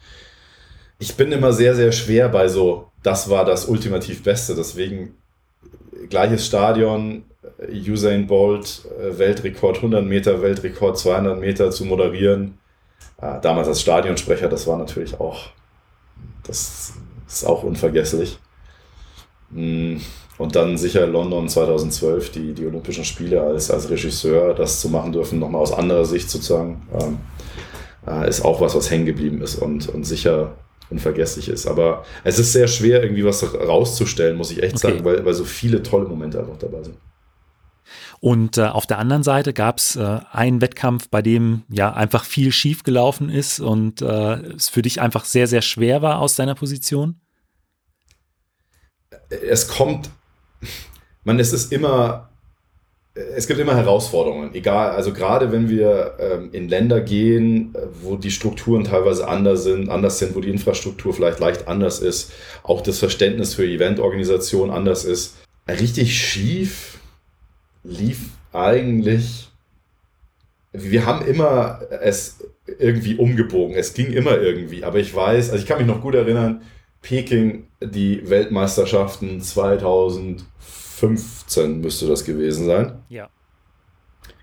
Ich bin immer sehr, sehr schwer bei so, das war das ultimativ Beste. Deswegen gleiches Stadion, Usain Bolt, äh, Weltrekord 100 Meter, Weltrekord 200 Meter zu moderieren. Äh, damals als Stadionsprecher, das war natürlich auch, das ist auch unvergesslich. Und dann sicher London 2012, die, die Olympischen Spiele als, als Regisseur, das zu machen dürfen, nochmal aus anderer Sicht sozusagen, ähm, äh, ist auch was, was hängen geblieben ist und, und sicher unvergesslich ist. Aber es ist sehr schwer, irgendwie was rauszustellen, muss ich echt okay. sagen, weil, weil so viele tolle Momente einfach dabei sind. Und äh, auf der anderen Seite gab es äh, einen Wettkampf, bei dem ja einfach viel schief gelaufen ist und äh, es für dich einfach sehr, sehr schwer war aus deiner Position? Es kommt man, es ist immer, es gibt immer Herausforderungen, egal, also gerade wenn wir ähm, in Länder gehen, wo die Strukturen teilweise anders sind, anders sind, wo die Infrastruktur vielleicht leicht anders ist, auch das Verständnis für Eventorganisation anders ist. Richtig schief lief eigentlich, wir haben immer es irgendwie umgebogen, es ging immer irgendwie, aber ich weiß, also ich kann mich noch gut erinnern, Peking, die Weltmeisterschaften 2000 15 müsste das gewesen sein. Ja.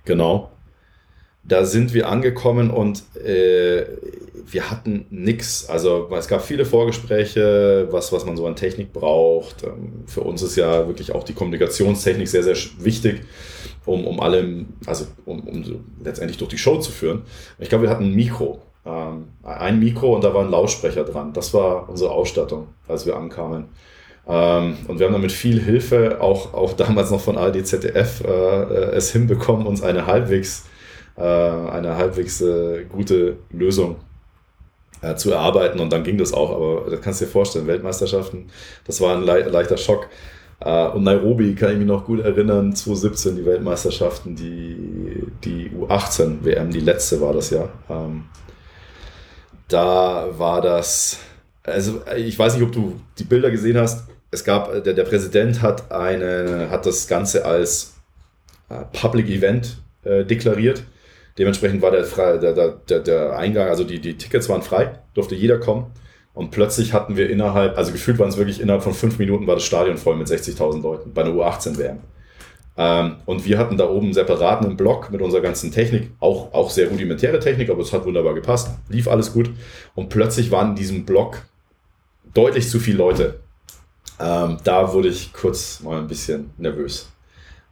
Genau. Da sind wir angekommen und äh, wir hatten nichts. Also es gab viele Vorgespräche, was, was man so an Technik braucht. Ähm, für uns ist ja wirklich auch die Kommunikationstechnik sehr, sehr wichtig, um, um allem, also um, um letztendlich durch die Show zu führen. Ich glaube, wir hatten ein Mikro. Ähm, ein Mikro und da war ein Lautsprecher dran. Das war unsere Ausstattung, als wir ankamen. Ähm, und wir haben dann mit viel Hilfe, auch, auch damals noch von ARD, ZDF, äh, äh, es hinbekommen, uns eine halbwegs, äh, eine halbwegs äh, gute Lösung äh, zu erarbeiten. Und dann ging das auch. Aber das kannst du dir vorstellen, Weltmeisterschaften, das war ein le leichter Schock. Äh, und Nairobi kann ich mich noch gut erinnern, 2017 die Weltmeisterschaften, die, die U18 WM, die letzte war das ja. Da war das, also ich weiß nicht, ob du die Bilder gesehen hast, es gab, äh, der, der Präsident hat, eine, hat das Ganze als äh, Public Event äh, deklariert. Dementsprechend war der, der, der, der Eingang, also die, die Tickets waren frei, durfte jeder kommen. Und plötzlich hatten wir innerhalb, also gefühlt waren es wirklich innerhalb von fünf Minuten war das Stadion voll mit 60.000 Leuten bei einer U18-WM. Ähm, und wir hatten da oben einen separaten Block mit unserer ganzen Technik, auch, auch sehr rudimentäre Technik, aber es hat wunderbar gepasst, lief alles gut. Und plötzlich waren in diesem Block deutlich zu viele Leute. Ähm, da wurde ich kurz mal ein bisschen nervös.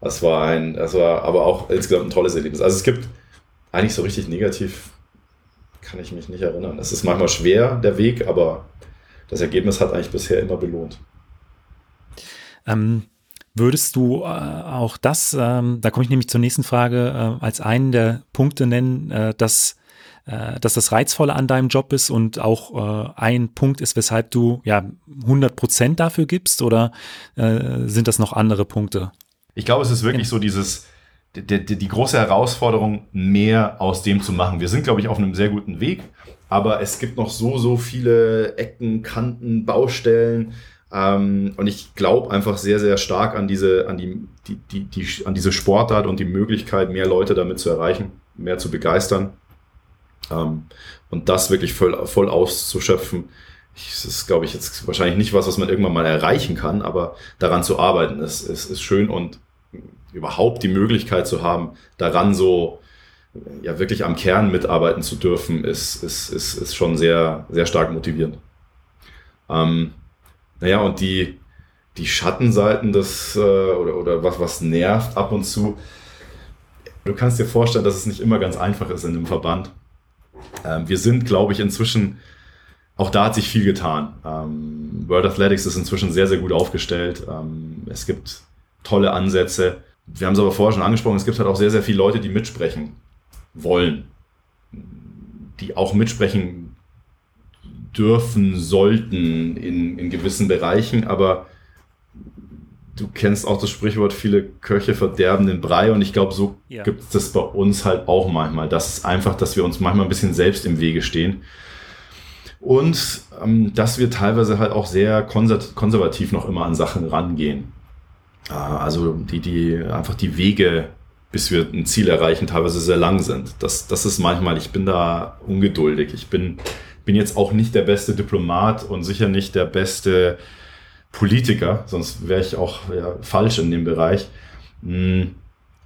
Das war ein, das war aber auch insgesamt ein tolles Erlebnis. Also es gibt eigentlich so richtig negativ, kann ich mich nicht erinnern. Es ist manchmal schwer, der Weg, aber das Ergebnis hat eigentlich bisher immer belohnt. Ähm, würdest du äh, auch das, ähm, da komme ich nämlich zur nächsten Frage, äh, als einen der Punkte nennen, äh, dass äh, dass das Reizvolle an deinem Job ist und auch äh, ein Punkt ist, weshalb du ja 100 Prozent dafür gibst oder äh, sind das noch andere Punkte? Ich glaube, es ist wirklich so dieses, die, die, die, große Herausforderung, mehr aus dem zu machen. Wir sind, glaube ich, auf einem sehr guten Weg, aber es gibt noch so, so viele Ecken, Kanten, Baustellen. Ähm, und ich glaube einfach sehr, sehr stark an diese, an die, die, die, die, an diese Sportart und die Möglichkeit, mehr Leute damit zu erreichen, mehr zu begeistern. Ähm, und das wirklich voll, voll auszuschöpfen, das ist, glaube ich, jetzt wahrscheinlich nicht was, was man irgendwann mal erreichen kann, aber daran zu arbeiten, ist, ist, ist schön und überhaupt die Möglichkeit zu haben, daran so ja wirklich am Kern mitarbeiten zu dürfen, ist, ist, ist, ist schon sehr, sehr stark motivierend. Ähm, naja, und die, die Schattenseiten des, äh, oder, oder was, was nervt ab und zu, du kannst dir vorstellen, dass es nicht immer ganz einfach ist in einem Verband. Ähm, wir sind, glaube ich, inzwischen, auch da hat sich viel getan. Ähm, World Athletics ist inzwischen sehr, sehr gut aufgestellt. Ähm, es gibt tolle Ansätze. Wir haben es aber vorher schon angesprochen, es gibt halt auch sehr, sehr viele Leute, die mitsprechen wollen, die auch mitsprechen dürfen, sollten in, in gewissen Bereichen, aber du kennst auch das Sprichwort, viele Köche verderben den Brei und ich glaube, so ja. gibt es das bei uns halt auch manchmal. Das ist einfach, dass wir uns manchmal ein bisschen selbst im Wege stehen. Und ähm, dass wir teilweise halt auch sehr konservativ noch immer an Sachen rangehen. Äh, also die, die einfach die Wege, bis wir ein Ziel erreichen, teilweise sehr lang sind. Das, das ist manchmal, ich bin da ungeduldig. Ich bin, bin jetzt auch nicht der beste Diplomat und sicher nicht der beste Politiker, sonst wäre ich auch ja, falsch in dem Bereich. Hm,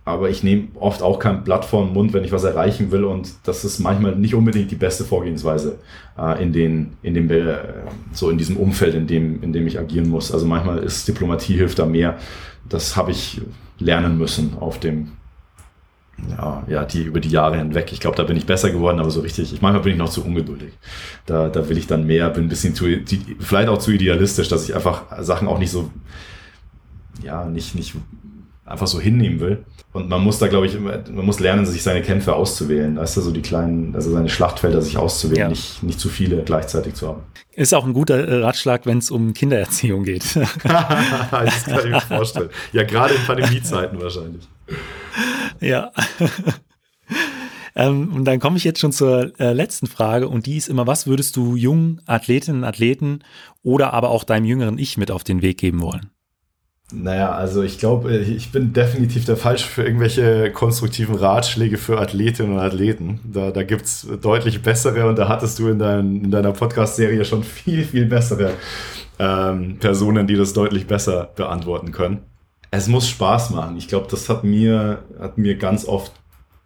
aber ich nehme oft auch kein Blatt vor den Mund, wenn ich was erreichen will und das ist manchmal nicht unbedingt die beste Vorgehensweise äh, in den, in dem, äh, so in diesem Umfeld, in dem, in dem ich agieren muss. Also manchmal ist Diplomatie hilft da mehr. Das habe ich lernen müssen auf dem ja, ja, die über die Jahre hinweg. Ich glaube, da bin ich besser geworden, aber so richtig, ich manchmal bin ich noch zu ungeduldig. Da, da will ich dann mehr, bin ein bisschen zu, vielleicht auch zu idealistisch, dass ich einfach Sachen auch nicht so, ja, nicht, nicht einfach so hinnehmen will. Und man muss da, glaube ich, man muss lernen, sich seine Kämpfe auszuwählen. Weißt du, so die kleinen, also seine Schlachtfelder sich auszuwählen, ja. nicht, nicht zu viele gleichzeitig zu haben. Ist auch ein guter äh, Ratschlag, wenn es um Kindererziehung geht. das kann ich mir vorstellen. Ja, gerade in Pandemiezeiten wahrscheinlich. ja. ähm, und dann komme ich jetzt schon zur äh, letzten Frage und die ist immer, was würdest du jungen Athletinnen Athleten oder aber auch deinem jüngeren Ich mit auf den Weg geben wollen? Naja, also ich glaube, ich bin definitiv der Falsche für irgendwelche konstruktiven Ratschläge für Athletinnen und Athleten. Da, da gibt es deutlich bessere und da hattest du in, dein, in deiner Podcast-Serie schon viel, viel bessere ähm, Personen, die das deutlich besser beantworten können. Es muss Spaß machen. Ich glaube, das hat mir, hat mir ganz oft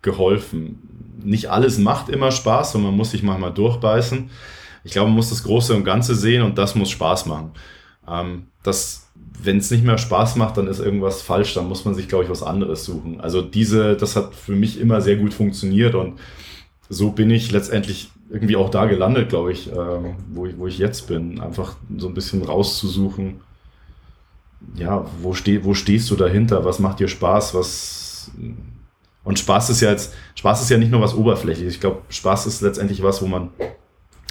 geholfen. Nicht alles macht immer Spaß und man muss sich manchmal durchbeißen. Ich glaube, man muss das Große und Ganze sehen und das muss Spaß machen. Ähm, das wenn es nicht mehr Spaß macht, dann ist irgendwas falsch, dann muss man sich, glaube ich, was anderes suchen. Also diese, das hat für mich immer sehr gut funktioniert und so bin ich letztendlich irgendwie auch da gelandet, glaube ich, äh, wo ich, wo ich jetzt bin. Einfach so ein bisschen rauszusuchen, ja, wo, steh, wo stehst du dahinter? Was macht dir Spaß? Was und Spaß ist ja jetzt, Spaß ist ja nicht nur was Oberflächliches. Ich glaube, Spaß ist letztendlich was, wo man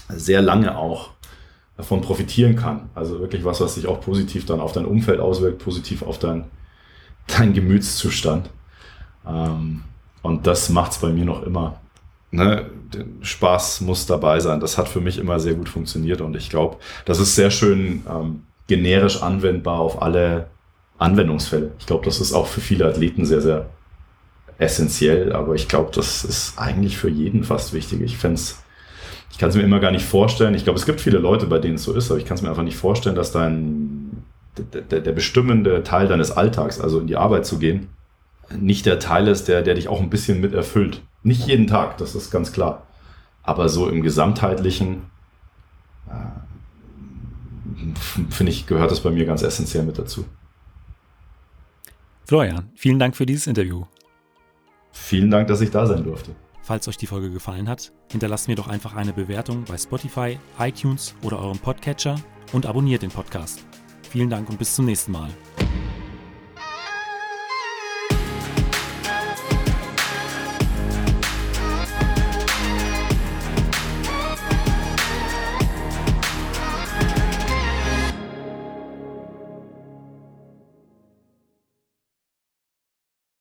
sehr lange auch davon profitieren kann. Also wirklich was, was sich auch positiv dann auf dein Umfeld auswirkt, positiv auf dein, dein Gemütszustand. Ähm, und das macht es bei mir noch immer. Ne? Spaß muss dabei sein. Das hat für mich immer sehr gut funktioniert und ich glaube, das ist sehr schön ähm, generisch anwendbar auf alle Anwendungsfälle. Ich glaube, das ist auch für viele Athleten sehr, sehr essentiell, aber ich glaube, das ist eigentlich für jeden fast wichtig. Ich fände es ich kann es mir immer gar nicht vorstellen. Ich glaube, es gibt viele Leute, bei denen es so ist, aber ich kann es mir einfach nicht vorstellen, dass dein der, der, bestimmende Teil deines Alltags, also in die Arbeit zu gehen, nicht der Teil ist, der, der dich auch ein bisschen mit erfüllt. Nicht jeden Tag, das ist ganz klar. Aber so im Gesamtheitlichen, äh, finde ich, gehört das bei mir ganz essentiell mit dazu. Florian, vielen Dank für dieses Interview. Vielen Dank, dass ich da sein durfte. Falls euch die Folge gefallen hat, hinterlasst mir doch einfach eine Bewertung bei Spotify, iTunes oder eurem Podcatcher und abonniert den Podcast. Vielen Dank und bis zum nächsten Mal.